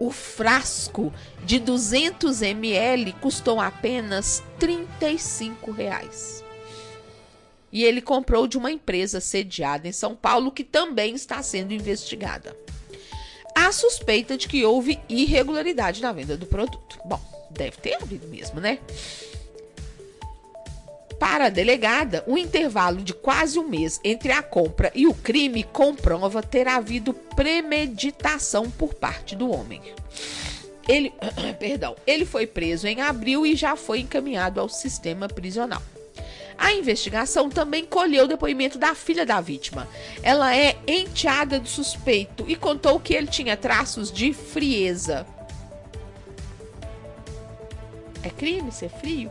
O frasco de 200 ml custou apenas 35 reais. E ele comprou de uma empresa sediada em São Paulo que também está sendo investigada. Há suspeita de que houve irregularidade na venda do produto. Bom, deve ter havido mesmo, né? Para a delegada, o intervalo de quase um mês entre a compra e o crime comprova ter havido premeditação por parte do homem. Ele, (clears throat) perdão, ele foi preso em abril e já foi encaminhado ao sistema prisional. A investigação também colheu o depoimento da filha da vítima. Ela é enteada do suspeito e contou que ele tinha traços de frieza. É crime ser frio?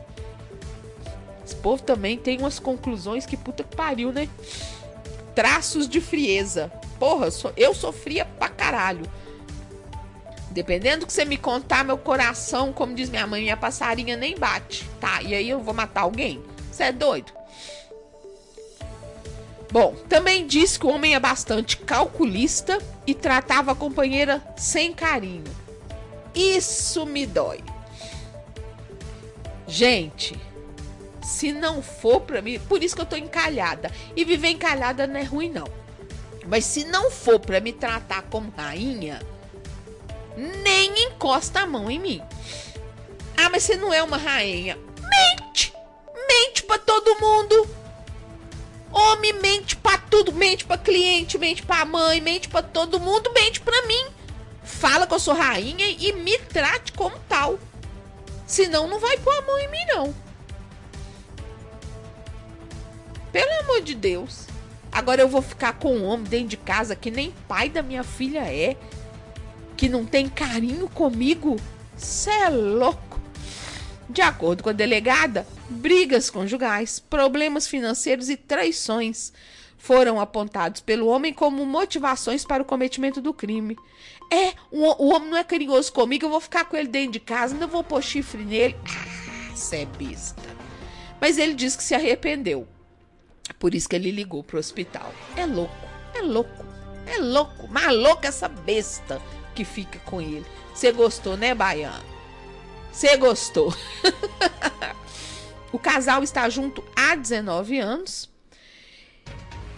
Esse povo também tem umas conclusões que puta que pariu, né? Traços de frieza. Porra, eu sofria pra caralho. Dependendo do que você me contar, meu coração, como diz minha mãe, minha passarinha nem bate. Tá, e aí eu vou matar alguém? Você é doido? Bom, também disse que o homem é bastante calculista e tratava a companheira sem carinho. Isso me dói. Gente, se não for para mim, por isso que eu tô encalhada. E viver encalhada não é ruim não. Mas se não for para me tratar como rainha, nem encosta a mão em mim. Ah, mas você não é uma rainha. Mente! Mente para todo mundo. Homem mente para tudo, mente para cliente, mente para mãe, mente para todo mundo, mente para mim. Fala que eu sou rainha e me trate como tal. Senão não vai pôr a mão em mim não. Pelo amor de Deus. Agora eu vou ficar com um homem dentro de casa que nem pai da minha filha é, que não tem carinho comigo. Cê é louco. De acordo com a delegada, brigas conjugais, problemas financeiros e traições foram apontados pelo homem como motivações para o cometimento do crime. É, o, o homem não é carinhoso comigo, eu vou ficar com ele dentro de casa, ainda vou pôr chifre nele. Ah, cê é besta. Mas ele disse que se arrependeu. Por isso que ele ligou pro hospital. É louco, é louco, é louco. Maluca essa besta que fica com ele. Você gostou, né, Baiano? Você gostou. (laughs) o casal está junto há 19 anos.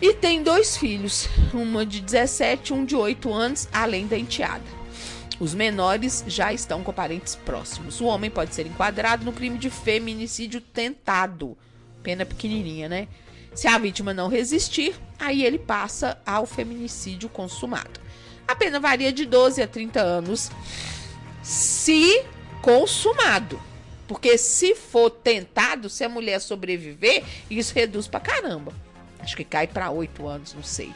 E tem dois filhos, uma de 17 e um de 8 anos, além da enteada. Os menores já estão com parentes próximos. O homem pode ser enquadrado no crime de feminicídio tentado. Pena pequenininha, né? Se a vítima não resistir, aí ele passa ao feminicídio consumado. A pena varia de 12 a 30 anos, se consumado. Porque se for tentado, se a mulher sobreviver, isso reduz pra caramba. Acho que cai para 8 anos, não sei.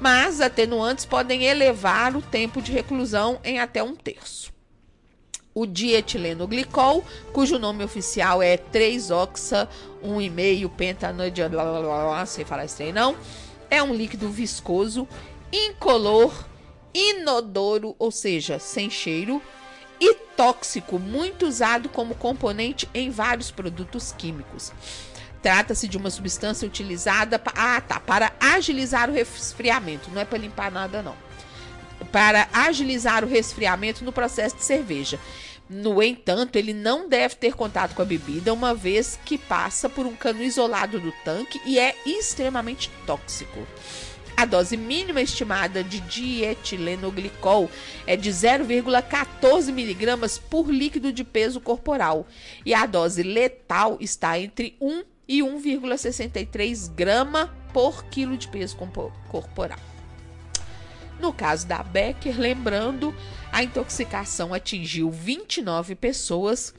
Mas atenuantes podem elevar o tempo de reclusão em até um terço. O dietilenoglicol, cujo nome oficial é 3-oxa 1,5 pentanoide, blá blá blá, blá, sem falar isso aí não, é um líquido viscoso, incolor, inodoro, ou seja, sem cheiro, e tóxico, muito usado como componente em vários produtos químicos. Trata-se de uma substância utilizada pa ah, tá, para agilizar o resfriamento, não é para limpar nada não. Para agilizar o resfriamento no processo de cerveja. No entanto, ele não deve ter contato com a bebida, uma vez que passa por um cano isolado do tanque e é extremamente tóxico. A dose mínima estimada de dietilenoglicol é de 0,14 miligramas por líquido de peso corporal e a dose letal está entre 1 e 1,63 grama por quilo de peso corporal. No caso da Becker, lembrando, a intoxicação atingiu 29 pessoas,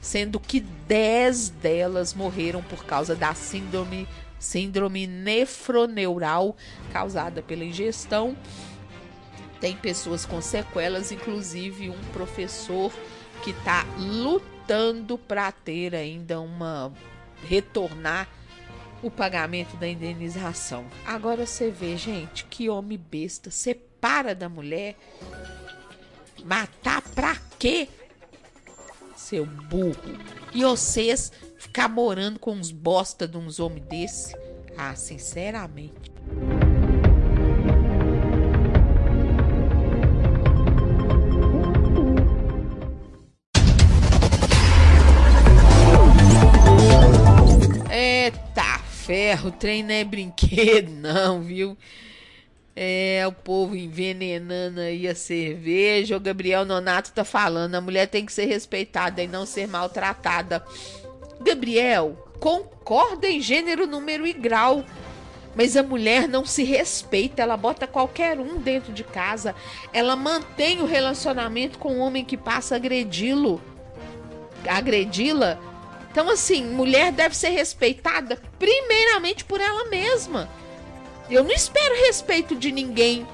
sendo que 10 delas morreram por causa da síndrome, síndrome nefroneural causada pela ingestão. Tem pessoas com sequelas, inclusive um professor que está lutando para ter ainda uma retornar o pagamento da indenização. Agora você vê, gente, que homem besta. Separa da mulher. Matar pra quê? Seu burro. E vocês ficar morando com uns bosta de uns homens desse? Ah, sinceramente. Ferro, trem não é brinquedo, (laughs) não, viu? É, o povo envenenando aí a cerveja. O Gabriel Nonato tá falando, a mulher tem que ser respeitada e não ser maltratada. Gabriel, concorda em gênero, número e grau. Mas a mulher não se respeita, ela bota qualquer um dentro de casa. Ela mantém o relacionamento com o homem que passa a agredi-lo. Agredi-la então, assim, mulher deve ser respeitada primeiramente por ela mesma. Eu não espero respeito de ninguém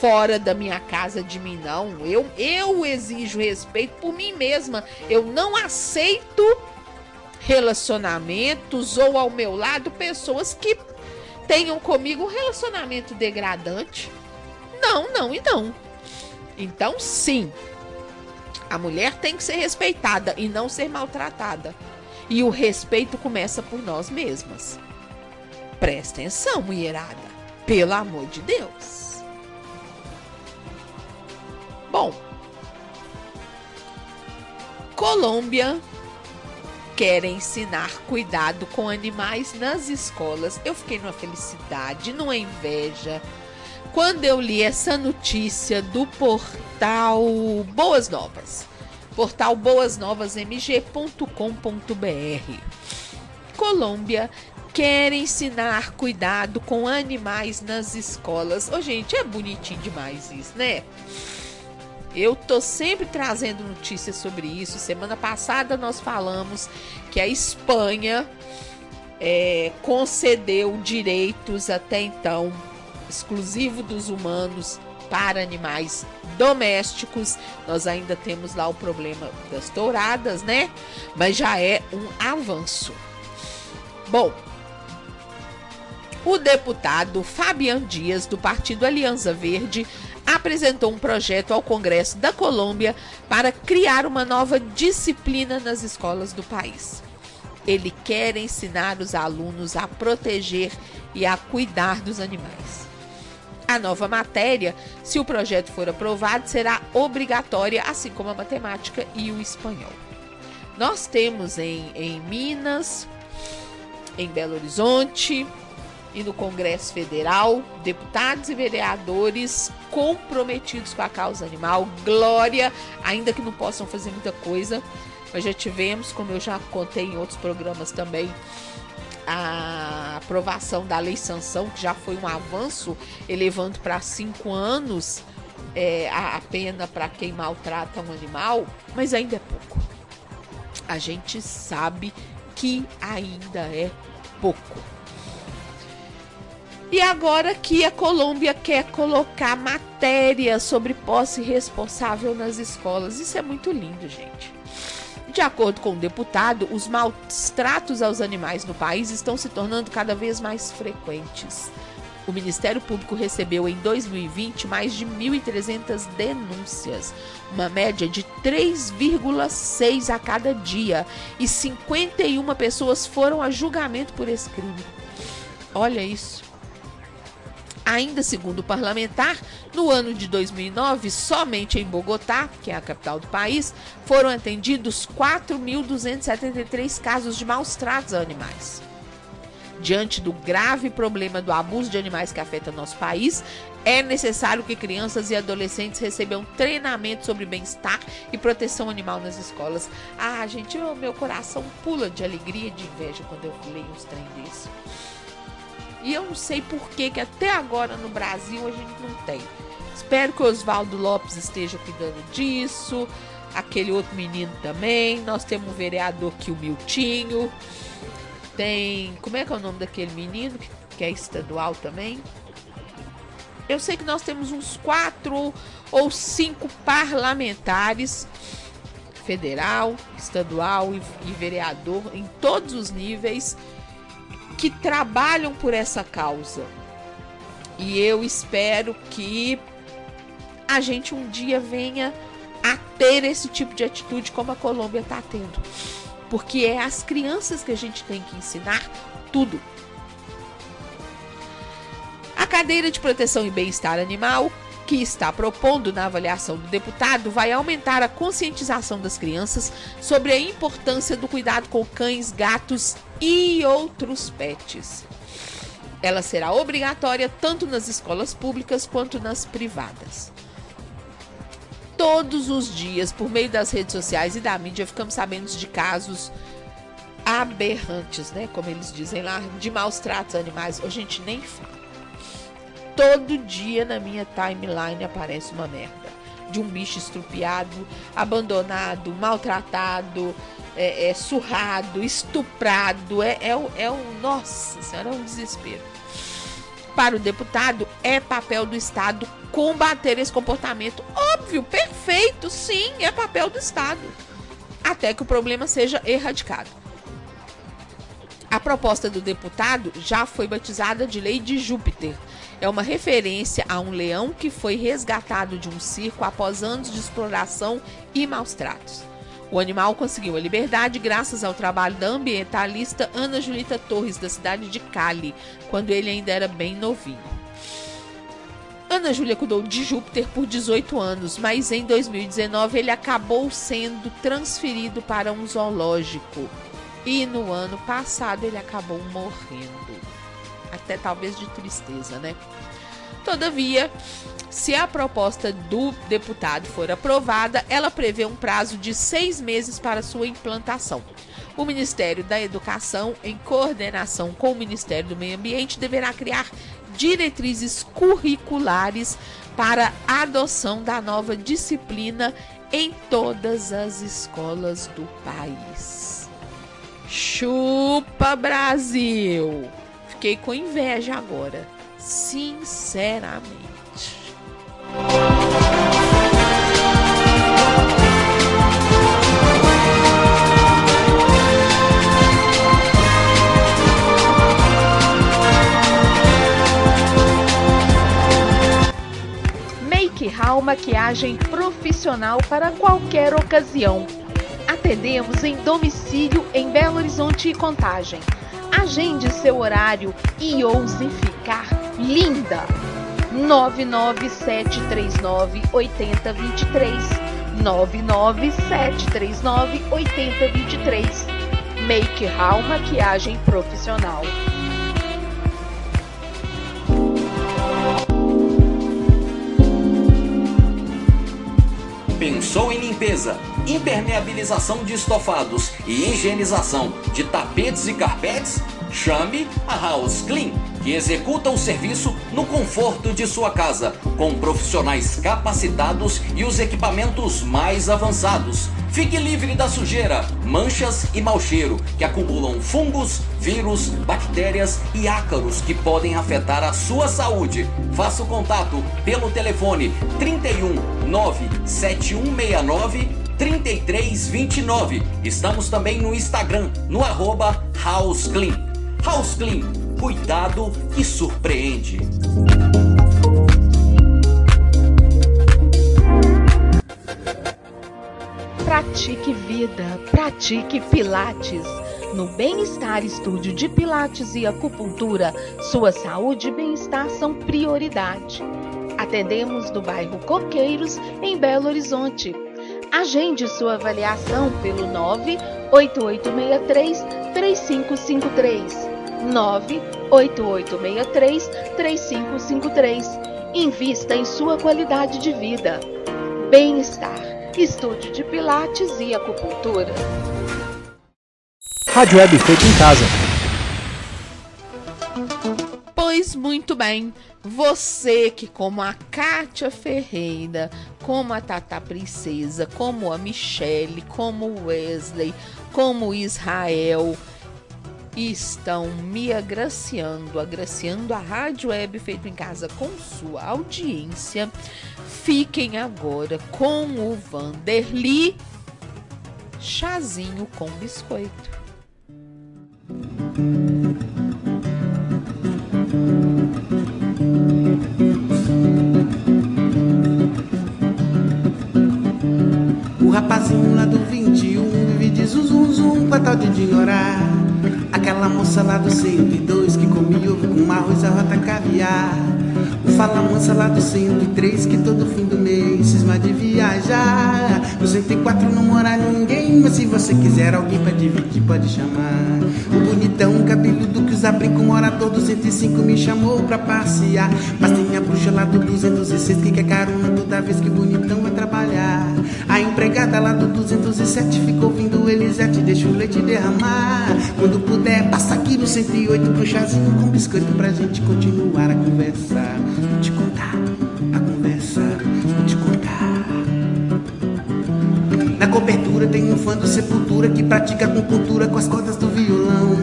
fora da minha casa de mim, não. Eu, eu exijo respeito por mim mesma. Eu não aceito relacionamentos ou ao meu lado pessoas que tenham comigo um relacionamento degradante. Não, não e não. Então, sim, a mulher tem que ser respeitada e não ser maltratada. E o respeito começa por nós mesmas. Presta atenção, mulherada. Pelo amor de Deus. Bom, Colômbia quer ensinar cuidado com animais nas escolas. Eu fiquei numa felicidade, numa inveja, quando eu li essa notícia do portal Boas Novas portal boasnovasmg.com.br. Colômbia quer ensinar cuidado com animais nas escolas. Ô, oh, gente, é bonitinho demais isso, né? Eu tô sempre trazendo notícias sobre isso. Semana passada nós falamos que a Espanha é, concedeu direitos até então exclusivo dos humanos para animais domésticos. Nós ainda temos lá o problema das touradas, né? Mas já é um avanço. Bom, o deputado Fabian Dias, do Partido Aliança Verde, apresentou um projeto ao Congresso da Colômbia para criar uma nova disciplina nas escolas do país. Ele quer ensinar os alunos a proteger e a cuidar dos animais. A nova matéria, se o projeto for aprovado, será obrigatória, assim como a matemática e o espanhol. Nós temos em, em Minas, em Belo Horizonte, e no Congresso Federal, deputados e vereadores comprometidos com a causa animal. Glória, ainda que não possam fazer muita coisa, mas já tivemos, como eu já contei em outros programas também, a aprovação da lei sanção, que já foi um avanço, elevando para cinco anos é, a, a pena para quem maltrata um animal, mas ainda é pouco. A gente sabe que ainda é pouco. E agora que a Colômbia quer colocar matéria sobre posse responsável nas escolas. Isso é muito lindo, gente. De acordo com o deputado, os maus tratos aos animais no país estão se tornando cada vez mais frequentes. O Ministério Público recebeu em 2020 mais de 1.300 denúncias, uma média de 3,6 a cada dia, e 51 pessoas foram a julgamento por esse crime. Olha isso. Ainda segundo o parlamentar, no ano de 2009, somente em Bogotá, que é a capital do país, foram atendidos 4.273 casos de maus tratos a animais. Diante do grave problema do abuso de animais que afeta nosso país, é necessário que crianças e adolescentes recebam treinamento sobre bem-estar e proteção animal nas escolas. Ah, gente, meu coração pula de alegria e de inveja quando eu leio uns trem desse. E eu não sei por que, que até agora no Brasil a gente não tem. Espero que o Oswaldo Lopes esteja cuidando disso. Aquele outro menino também. Nós temos um vereador aqui, o Miltinho. Tem. Como é que é o nome daquele menino que, que é estadual também? Eu sei que nós temos uns quatro ou cinco parlamentares federal, estadual e, e vereador em todos os níveis que trabalham por essa causa. E eu espero que a gente um dia venha a ter esse tipo de atitude como a Colômbia está tendo. Porque é as crianças que a gente tem que ensinar tudo. A cadeira de proteção e bem-estar animal que está propondo na avaliação do deputado vai aumentar a conscientização das crianças sobre a importância do cuidado com cães, gatos e outros pets. Ela será obrigatória tanto nas escolas públicas quanto nas privadas. Todos os dias, por meio das redes sociais e da mídia, ficamos sabendo de casos aberrantes, né? Como eles dizem lá, de maus tratos animais. A gente nem fala todo dia na minha timeline aparece uma merda. De um bicho estrupiado, abandonado, maltratado, é, é surrado, estuprado. É, é, é um. Nossa senhora, é um desespero. Para o deputado, é papel do Estado combater esse comportamento. Óbvio, perfeito, sim, é papel do Estado. Até que o problema seja erradicado. A proposta do deputado já foi batizada de Lei de Júpiter é uma referência a um leão que foi resgatado de um circo após anos de exploração e maus tratos. O animal conseguiu a liberdade graças ao trabalho da ambientalista Ana Julita Torres, da cidade de Cali, quando ele ainda era bem novinho. Ana Júlia cuidou de Júpiter por 18 anos, mas em 2019 ele acabou sendo transferido para um zoológico. E no ano passado ele acabou morrendo até talvez de tristeza, né? Todavia, se a proposta do deputado for aprovada, ela prevê um prazo de seis meses para sua implantação. O Ministério da Educação, em coordenação com o Ministério do Meio Ambiente, deverá criar diretrizes curriculares para a adoção da nova disciplina em todas as escolas do país. Chupa Brasil! fiquei com inveja agora. Sinceramente. Make Hall Maquiagem profissional para qualquer ocasião. Atendemos em domicílio em Belo Horizonte e Contagem Agende seu horário e ouse ficar linda. 997398023 8023 Make How Maquiagem Profissional. Pensou em limpeza, impermeabilização de estofados e higienização de tapetes e carpetes? Chame a House Clean que executa o serviço no conforto de sua casa, com profissionais capacitados e os equipamentos mais avançados. Fique livre da sujeira, manchas e mau cheiro que acumulam fungos, vírus, bactérias e ácaros que podem afetar a sua saúde. Faça o contato pelo telefone 31 97169 3329. Estamos também no Instagram, no arroba House Clean. House Clean, cuidado que surpreende. Pratique vida, pratique Pilates. No Bem-Estar Estúdio de Pilates e Acupuntura, sua saúde e bem-estar são prioridade. Atendemos no bairro Coqueiros, em Belo Horizonte. Agende sua avaliação pelo 98863 3553. 98863 3553. Invista em sua qualidade de vida. Bem-estar. Estúdio de Pilates e Acupuntura. Rádio Web feito em casa. Pois muito bem, você que como a Kátia Ferreira, como a Tata Princesa, como a Michele, como o Wesley, como o Israel, estão me agraciando, agraciando a Rádio Web Feito em Casa com sua audiência. Fiquem agora com o Vanderly Chazinho com Biscoito. O rapazinho lá do 21 vive de zum zum zum pra tal de ignorar Aquela moça lá do 102 que comia ovo com arroz, rota caviar. Fala mansa lá do 103 que todo fim do mês cisma de viajar. No 104 não mora ninguém, mas se você quiser alguém pra dividir pode chamar. O bonitão cabeludo que usa brinco mora todo 105 me chamou pra passear. Mas tem a bruxa lá do 206 que quer carona toda vez que bonitão vai trabalhar A empregada lá do 207 ficou ouvindo Elisete, deixa o leite derramar Quando puder, passa aqui no 108 pro chazinho com biscoito pra gente continuar a conversar Vou te contar a conversa, vou te contar. Na cobertura tem um fã do Sepultura que pratica acupuntura com as cordas do violão.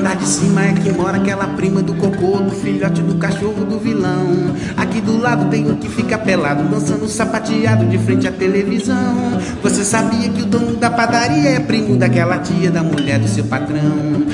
Andar de cima é que mora aquela prima do cocô, do filhote do cachorro do vilão. Aqui do lado tem um que fica pelado, dançando sapateado de frente à televisão. Você sabia que o dono da padaria é primo daquela tia da mulher do seu patrão?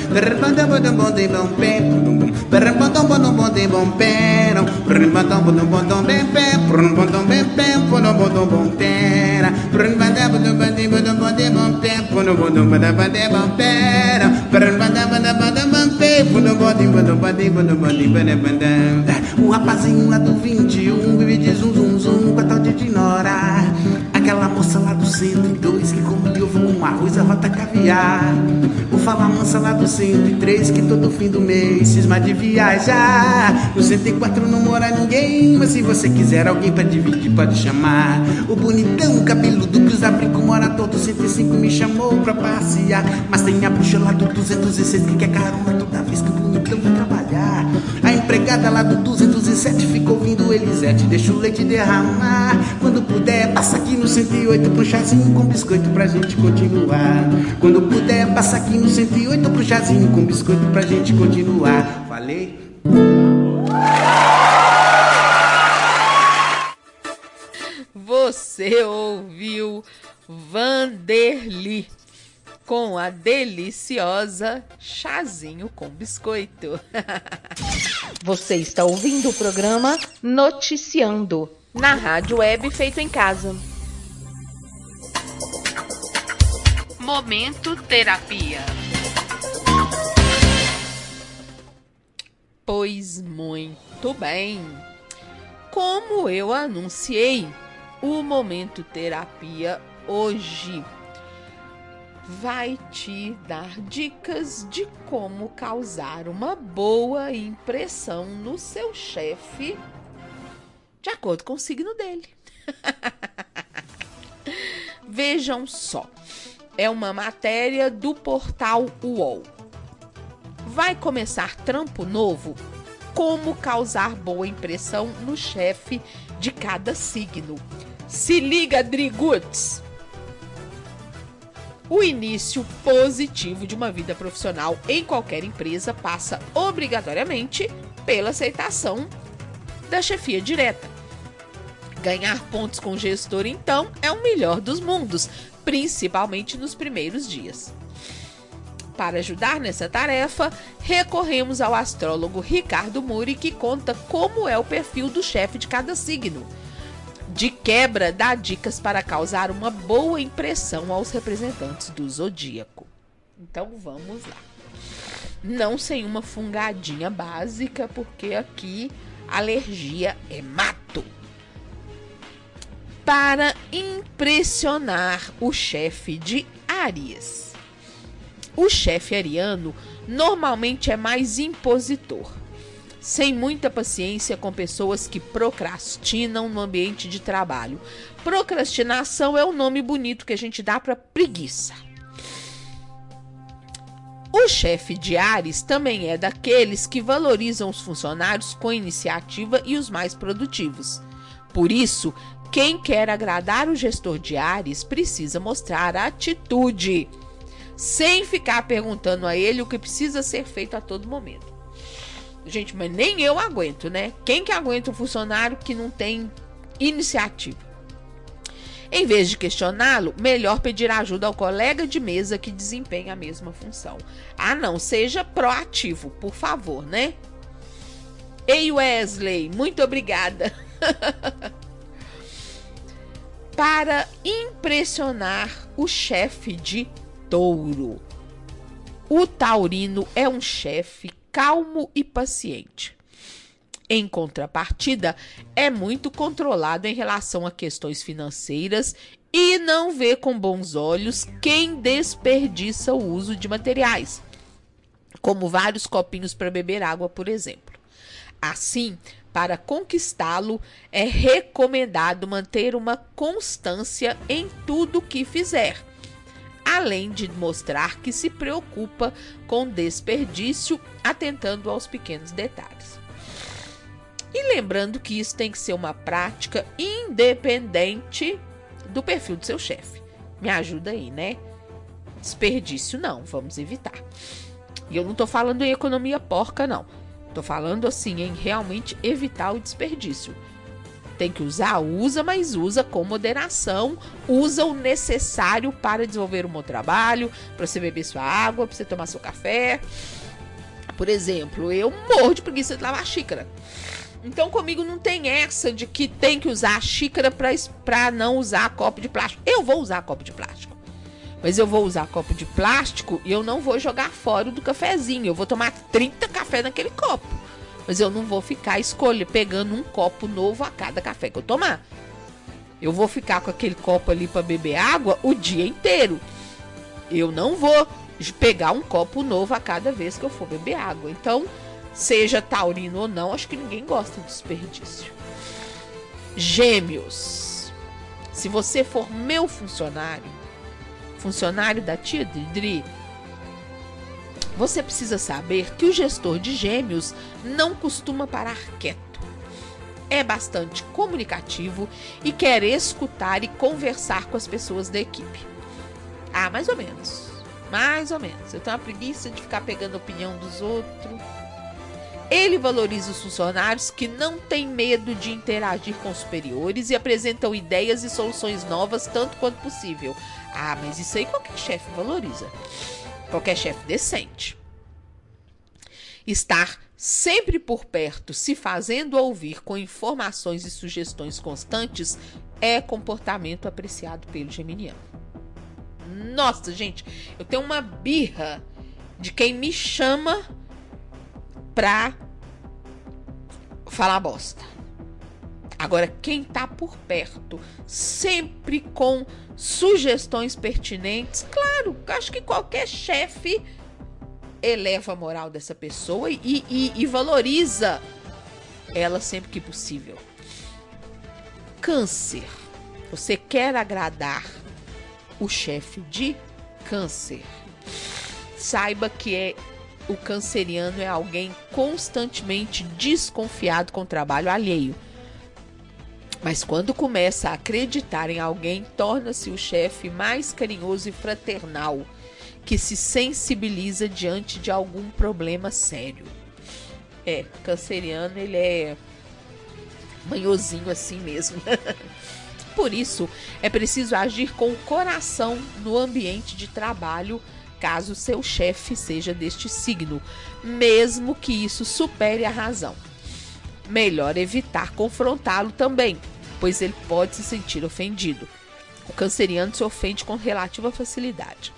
O rapazinho lá do 21 vive de zum zum zum com a tal de ignorar Aquela moça lá do 102 que come ovo com arroz, rota caviar. O fala mansa lá do 103 que todo fim do mês cisma de viajar. No 104 não mora ninguém, mas se você quiser alguém pra dividir pode chamar. O bonitão cabeludo que usa brinco mora todo 105 me chamou pra passear. Mas tem a bruxa lá do 206 que quer carona toda vez que o bonitão vai trabalhar. A empregada lá do 207 fica ouvindo Elisete, deixa o leite derramar. Quando puder, passa aqui no 108 pro chazinho com biscoito pra gente continuar. Quando puder, passa aqui no 108 pro chazinho com biscoito pra gente continuar. Falei? Você ouviu Vanderly com a deliciosa Chazinho com Biscoito. (laughs) Você está ouvindo o programa Noticiando na Rádio Web Feito em Casa. Momento Terapia. Pois muito bem. Como eu anunciei, o Momento Terapia hoje vai te dar dicas de como causar uma boa impressão no seu chefe, de acordo com o signo dele. (laughs) Vejam só. É uma matéria do portal UOL. Vai começar trampo novo? Como causar boa impressão no chefe de cada signo. Se liga, Driguts! O início positivo de uma vida profissional em qualquer empresa passa obrigatoriamente pela aceitação da chefia direta. Ganhar pontos com o gestor, então, é o melhor dos mundos, principalmente nos primeiros dias. Para ajudar nessa tarefa, recorremos ao astrólogo Ricardo Muri, que conta como é o perfil do chefe de cada signo. De quebra, dá dicas para causar uma boa impressão aos representantes do zodíaco. Então vamos lá. Não sem uma fungadinha básica, porque aqui alergia é mato. Para impressionar o chefe de Aries. O chefe ariano normalmente é mais impositor, sem muita paciência com pessoas que procrastinam no ambiente de trabalho. Procrastinação é o nome bonito que a gente dá para preguiça. O chefe de Ares também é daqueles que valorizam os funcionários com iniciativa e os mais produtivos. Por isso, quem quer agradar o gestor de Ares precisa mostrar atitude, sem ficar perguntando a ele o que precisa ser feito a todo momento. Gente, mas nem eu aguento, né? Quem que aguenta um funcionário que não tem iniciativa? Em vez de questioná-lo, melhor pedir ajuda ao colega de mesa que desempenha a mesma função. Ah, não, seja proativo, por favor, né? Ei, Wesley, muito obrigada. (laughs) Para impressionar o chefe de touro. O taurino é um chefe calmo e paciente. Em contrapartida, é muito controlado em relação a questões financeiras e não vê com bons olhos quem desperdiça o uso de materiais, como vários copinhos para beber água, por exemplo. Assim, para conquistá-lo, é recomendado manter uma constância em tudo que fizer, além de mostrar que se preocupa com desperdício, atentando aos pequenos detalhes. E lembrando que isso tem que ser uma prática independente do perfil do seu chefe. Me ajuda aí, né? Desperdício não, vamos evitar. E eu não tô falando em economia porca, não. Tô falando assim em realmente evitar o desperdício. Tem que usar, usa, mas usa com moderação. Usa o necessário para desenvolver um bom trabalho, para você beber sua água, para você tomar seu café. Por exemplo, eu morro de preguiça de lavar a xícara. Então comigo não tem essa de que tem que usar a xícara para não usar copo de plástico. Eu vou usar copo de plástico. Mas eu vou usar copo de plástico e eu não vou jogar fora do cafezinho. Eu vou tomar 30 café naquele copo. Mas eu não vou ficar escolhendo, pegando um copo novo a cada café que eu tomar. Eu vou ficar com aquele copo ali para beber água o dia inteiro. Eu não vou pegar um copo novo a cada vez que eu for beber água. Então, seja taurino ou não, acho que ninguém gosta de desperdício. Gêmeos. Se você for meu funcionário, funcionário da tia Dri, você precisa saber que o gestor de gêmeos não costuma parar quieto. É bastante comunicativo e quer escutar e conversar com as pessoas da equipe. Ah, mais ou menos. Mais ou menos. Eu tenho uma preguiça de ficar pegando a opinião dos outros. Ele valoriza os funcionários que não têm medo de interagir com superiores e apresentam ideias e soluções novas tanto quanto possível. Ah, mas isso aí qualquer chefe valoriza. Qualquer chefe decente. Estar sempre por perto, se fazendo ouvir com informações e sugestões constantes, é comportamento apreciado pelo geminiano. Nossa, gente, eu tenho uma birra de quem me chama pra falar bosta. Agora, quem tá por perto, sempre com sugestões pertinentes, claro, acho que qualquer chefe eleva a moral dessa pessoa e, e, e valoriza ela sempre que possível. Câncer. Você quer agradar o chefe de câncer. Saiba que é o canceriano é alguém constantemente desconfiado com o trabalho alheio. Mas quando começa a acreditar em alguém, torna-se o chefe mais carinhoso e fraternal, que se sensibiliza diante de algum problema sério. É, canceriano, ele é manhozinho assim mesmo. (laughs) Por isso, é preciso agir com o coração no ambiente de trabalho, caso seu chefe seja deste signo, mesmo que isso supere a razão. Melhor evitar confrontá-lo também, pois ele pode se sentir ofendido. O canceriano se ofende com relativa facilidade.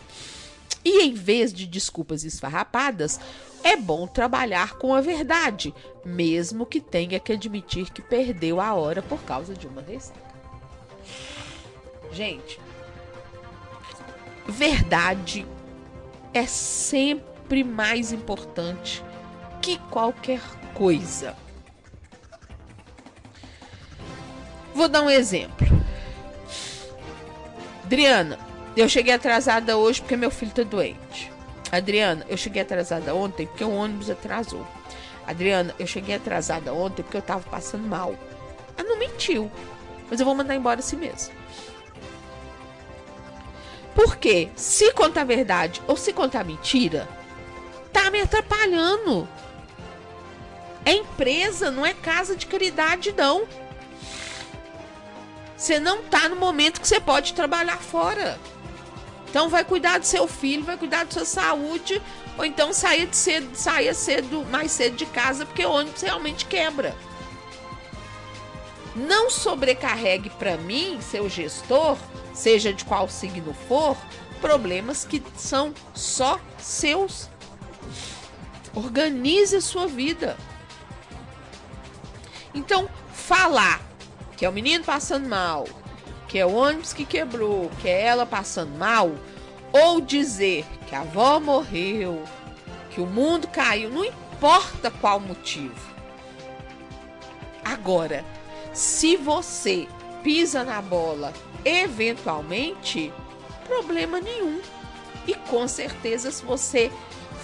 E em vez de desculpas esfarrapadas, é bom trabalhar com a verdade, mesmo que tenha que admitir que perdeu a hora por causa de uma ressaca. Gente, verdade é sempre mais importante que qualquer coisa. Vou dar um exemplo. Adriana, eu cheguei atrasada hoje porque meu filho tá doente. Adriana, eu cheguei atrasada ontem porque o ônibus atrasou. Adriana, eu cheguei atrasada ontem porque eu tava passando mal. Ela não mentiu. Mas eu vou mandar embora assim mesmo. Porque se contar verdade ou se contar mentira, tá me atrapalhando. É empresa, não é casa de caridade, não. Você não tá no momento que você pode trabalhar fora. Então vai cuidar do seu filho, vai cuidar da sua saúde, ou então saia, de cedo, saia cedo, mais cedo de casa, porque o ônibus realmente quebra. Não sobrecarregue para mim, seu gestor, seja de qual signo for, problemas que são só seus. Organize a sua vida. Então, falar que é o menino passando mal, que é o ônibus que quebrou, que é ela passando mal, ou dizer que a avó morreu, que o mundo caiu, não importa qual motivo. Agora, se você pisa na bola eventualmente, problema nenhum. E com certeza, se você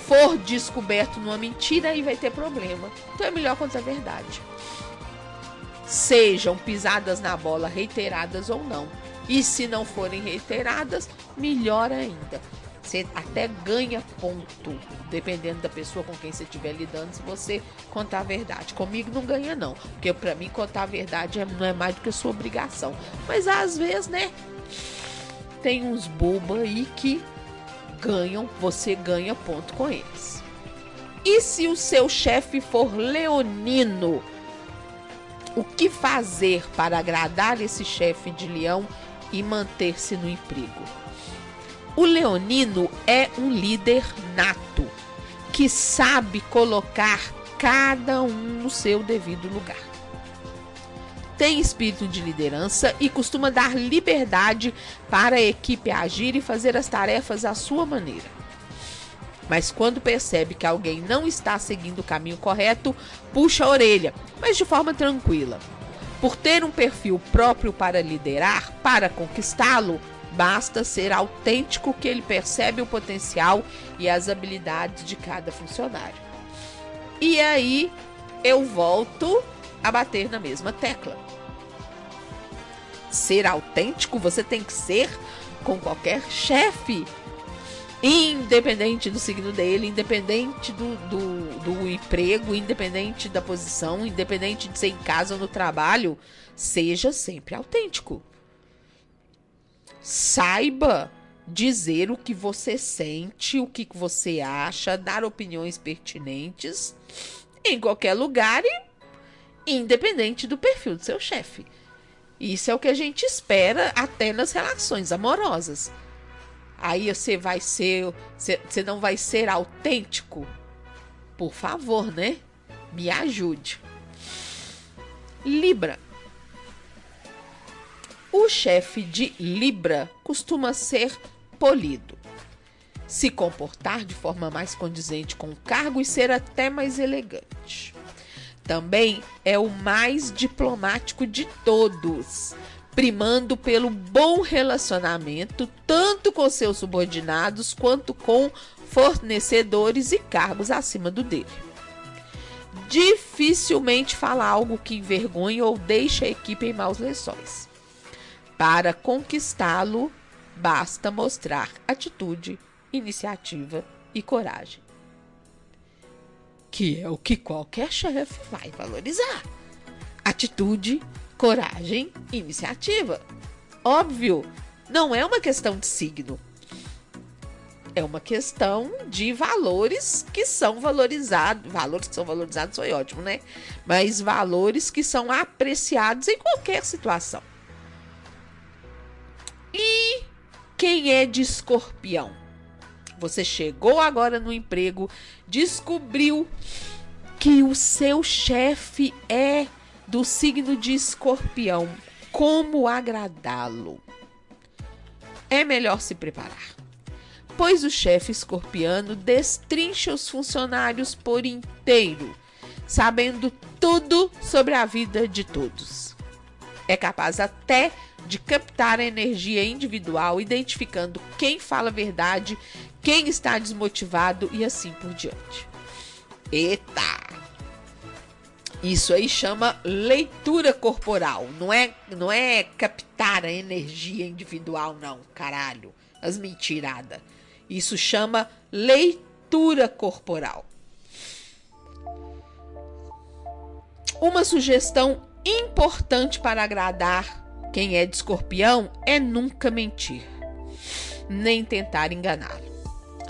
for descoberto numa mentira, aí vai ter problema. Então é melhor contar a verdade sejam pisadas na bola reiteradas ou não. E se não forem reiteradas, melhor ainda. Você até ganha ponto, dependendo da pessoa com quem você estiver lidando, se você contar a verdade. Comigo não ganha, não. Porque para mim contar a verdade é, não é mais do que sua obrigação. Mas às vezes, né? Tem uns bobos aí que ganham, você ganha ponto com eles. E se o seu chefe for leonino? O que fazer para agradar esse chefe de leão e manter-se no emprego. O leonino é um líder nato que sabe colocar cada um no seu devido lugar. Tem espírito de liderança e costuma dar liberdade para a equipe agir e fazer as tarefas à sua maneira. Mas quando percebe que alguém não está seguindo o caminho correto, puxa a orelha, mas de forma tranquila. Por ter um perfil próprio para liderar, para conquistá-lo, basta ser autêntico que ele percebe o potencial e as habilidades de cada funcionário. E aí eu volto a bater na mesma tecla. Ser autêntico você tem que ser com qualquer chefe Independente do signo dele, independente do, do, do emprego, independente da posição, independente de ser em casa ou no trabalho, seja sempre autêntico. Saiba dizer o que você sente, o que você acha, dar opiniões pertinentes em qualquer lugar e independente do perfil do seu chefe. Isso é o que a gente espera até nas relações amorosas. Aí você vai ser. Você não vai ser autêntico? Por favor, né? Me ajude. Libra. O chefe de Libra costuma ser polido, se comportar de forma mais condizente com o cargo e ser até mais elegante. Também é o mais diplomático de todos, primando pelo bom relacionamento tanto com seus subordinados quanto com fornecedores e cargos acima do dele. Dificilmente fala algo que envergonhe ou deixe a equipe em maus lençóis. Para conquistá-lo, basta mostrar atitude, iniciativa e coragem. Que é o que qualquer chefe vai valorizar. Atitude, coragem, iniciativa. Óbvio, não é uma questão de signo. É uma questão de valores que são valorizados. Valores que são valorizados foi ótimo, né? Mas valores que são apreciados em qualquer situação. E quem é de escorpião? Você chegou agora no emprego, descobriu que o seu chefe é do signo de escorpião. Como agradá-lo? É melhor se preparar, pois o chefe escorpiano destrincha os funcionários por inteiro, sabendo tudo sobre a vida de todos. É capaz até de captar a energia individual, identificando quem fala a verdade, quem está desmotivado e assim por diante. Eita! Isso aí chama leitura corporal. Não é, não é captar a energia individual, não, caralho. As mentiradas. Isso chama leitura corporal. Uma sugestão importante para agradar quem é de escorpião é nunca mentir, nem tentar enganá-lo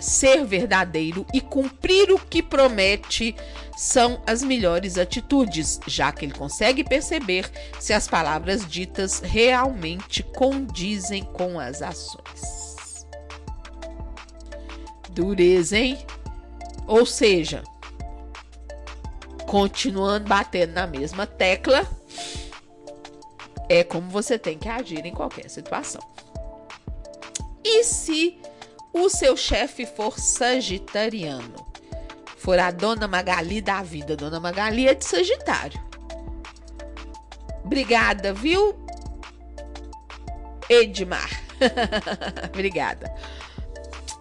ser verdadeiro e cumprir o que promete são as melhores atitudes, já que ele consegue perceber se as palavras ditas realmente condizem com as ações. Dureza, hein? Ou seja, continuando batendo na mesma tecla, é como você tem que agir em qualquer situação. E se o seu chefe for sagitariano, for a dona Magali da vida, dona Magali é de Sagitário. Obrigada, viu? Edmar. (laughs) Obrigada.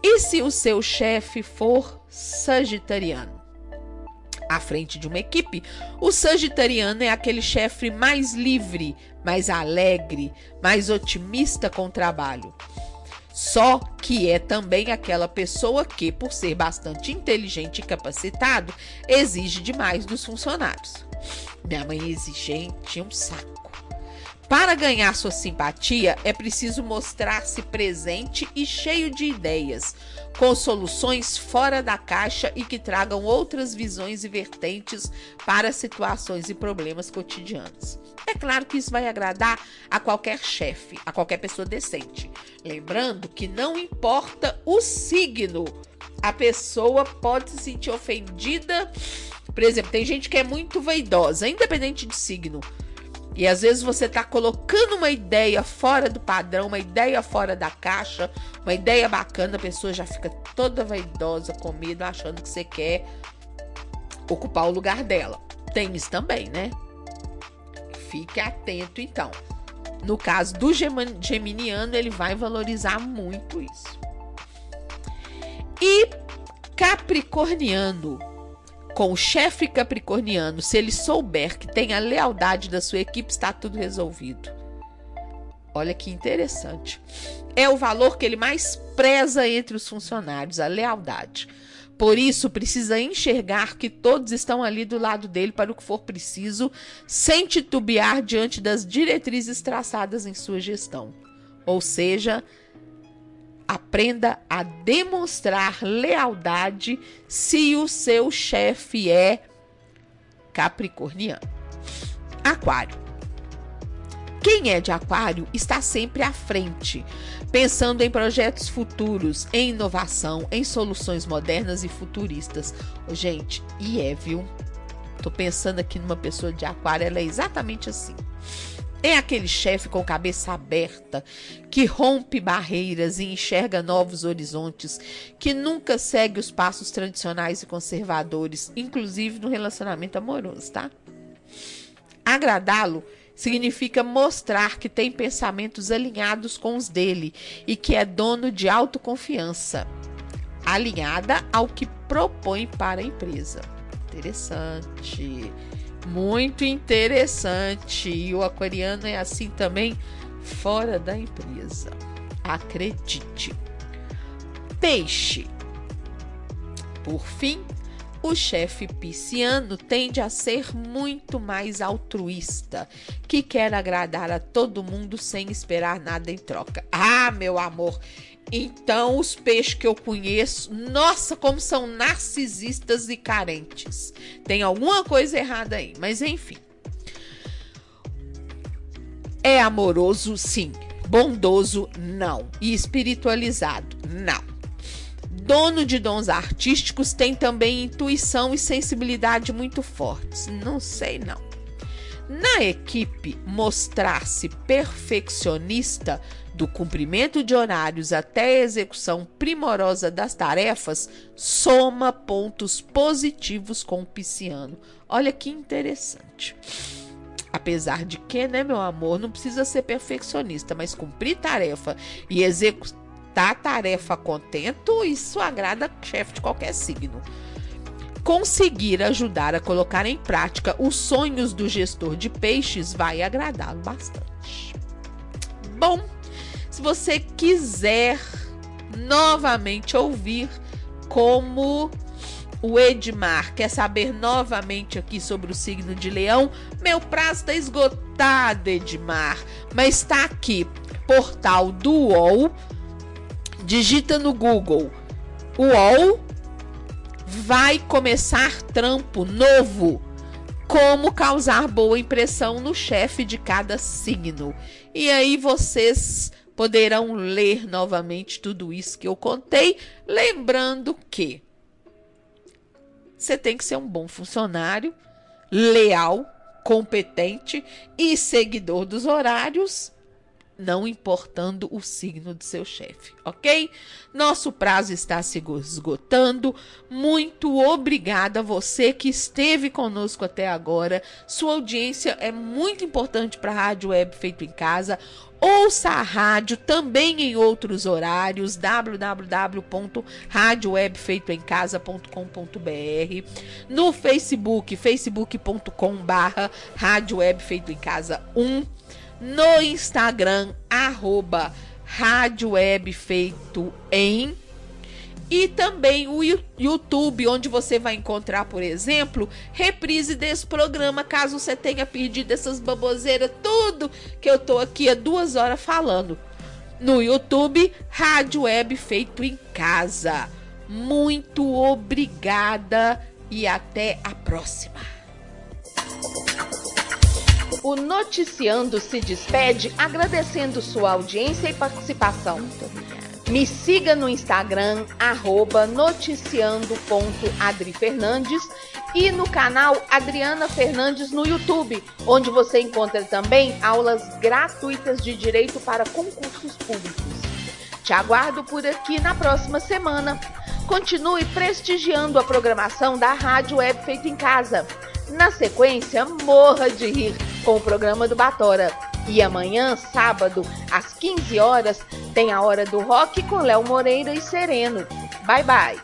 E se o seu chefe for sagitariano? À frente de uma equipe, o sagitariano é aquele chefe mais livre, mais alegre, mais otimista com o trabalho. Só que é também aquela pessoa que, por ser bastante inteligente e capacitado, exige demais dos funcionários. Minha mãe exigente, um saco. Para ganhar sua simpatia, é preciso mostrar-se presente e cheio de ideias, com soluções fora da caixa e que tragam outras visões e vertentes para situações e problemas cotidianos. É claro que isso vai agradar a qualquer chefe, a qualquer pessoa decente. Lembrando que não importa o signo, a pessoa pode se sentir ofendida. Por exemplo, tem gente que é muito vaidosa, independente de signo. E às vezes você está colocando uma ideia fora do padrão, uma ideia fora da caixa, uma ideia bacana, a pessoa já fica toda vaidosa, com medo, achando que você quer ocupar o lugar dela. Tem isso também, né? Fique atento então. No caso do geminiano, ele vai valorizar muito isso. E capricorniano, com o chefe capricorniano, se ele souber que tem a lealdade da sua equipe, está tudo resolvido. Olha que interessante. É o valor que ele mais preza entre os funcionários, a lealdade. Por isso, precisa enxergar que todos estão ali do lado dele para o que for preciso, sem titubear diante das diretrizes traçadas em sua gestão. Ou seja, aprenda a demonstrar lealdade se o seu chefe é capricorniano. Aquário. Quem é de Aquário está sempre à frente, pensando em projetos futuros, em inovação, em soluções modernas e futuristas. gente, e é, viu? Tô pensando aqui numa pessoa de Aquário, ela é exatamente assim. É aquele chefe com cabeça aberta, que rompe barreiras e enxerga novos horizontes, que nunca segue os passos tradicionais e conservadores, inclusive no relacionamento amoroso, tá? Agradá-lo significa mostrar que tem pensamentos alinhados com os dele e que é dono de autoconfiança, alinhada ao que propõe para a empresa. Interessante. Muito interessante. E o aquariano é assim também fora da empresa. Acredite. Peixe. Por fim, o chefe pisciano tende a ser muito mais altruísta, que quer agradar a todo mundo sem esperar nada em troca. Ah, meu amor, então os peixes que eu conheço, nossa, como são narcisistas e carentes. Tem alguma coisa errada aí, mas enfim. É amoroso, sim. Bondoso, não. E espiritualizado, não. Dono de dons artísticos tem também intuição e sensibilidade muito fortes. Não sei não. Na equipe, mostrar-se perfeccionista do cumprimento de horários até a execução primorosa das tarefas soma pontos positivos com o pisciano. Olha que interessante. Apesar de que, né, meu amor, não precisa ser perfeccionista, mas cumprir tarefa e executar tarefa contento, isso agrada chefe de qualquer signo. Conseguir ajudar a colocar em prática os sonhos do gestor de peixes vai agradá-lo bastante. Bom, se você quiser novamente ouvir como o Edmar quer saber novamente aqui sobre o signo de Leão, meu prazo está esgotado, Edmar, mas está aqui, portal do UOL digita no Google UOL, vai começar trampo novo. Como causar boa impressão no chefe de cada signo. E aí vocês poderão ler novamente tudo isso que eu contei, lembrando que você tem que ser um bom funcionário, leal, competente e seguidor dos horários não importando o signo de seu chefe, ok? Nosso prazo está se esgotando. Muito obrigada a você que esteve conosco até agora. Sua audiência é muito importante para a Rádio Web Feito em Casa. Ouça a rádio também em outros horários, www.radiowebfeitoemcasa.com.br, no Facebook, facebook.com/barra Rádio Web Feito em Casa 1 no Instagram, arroba Rádio Web Feito em e também o YouTube, onde você vai encontrar, por exemplo, reprise desse programa, caso você tenha perdido essas baboseiras, tudo que eu tô aqui há duas horas falando. No YouTube, Rádio Web Feito em Casa. Muito obrigada e até a próxima. O Noticiando se despede agradecendo sua audiência e participação. Me siga no Instagram, arroba noticiando.adrifernandes e no canal Adriana Fernandes no YouTube, onde você encontra também aulas gratuitas de direito para concursos públicos. Te aguardo por aqui na próxima semana. Continue prestigiando a programação da Rádio Web Feito em Casa. Na sequência, morra de rir com o programa do Batora. E amanhã, sábado, às 15 horas, tem a Hora do Rock com Léo Moreira e Sereno. Bye, bye!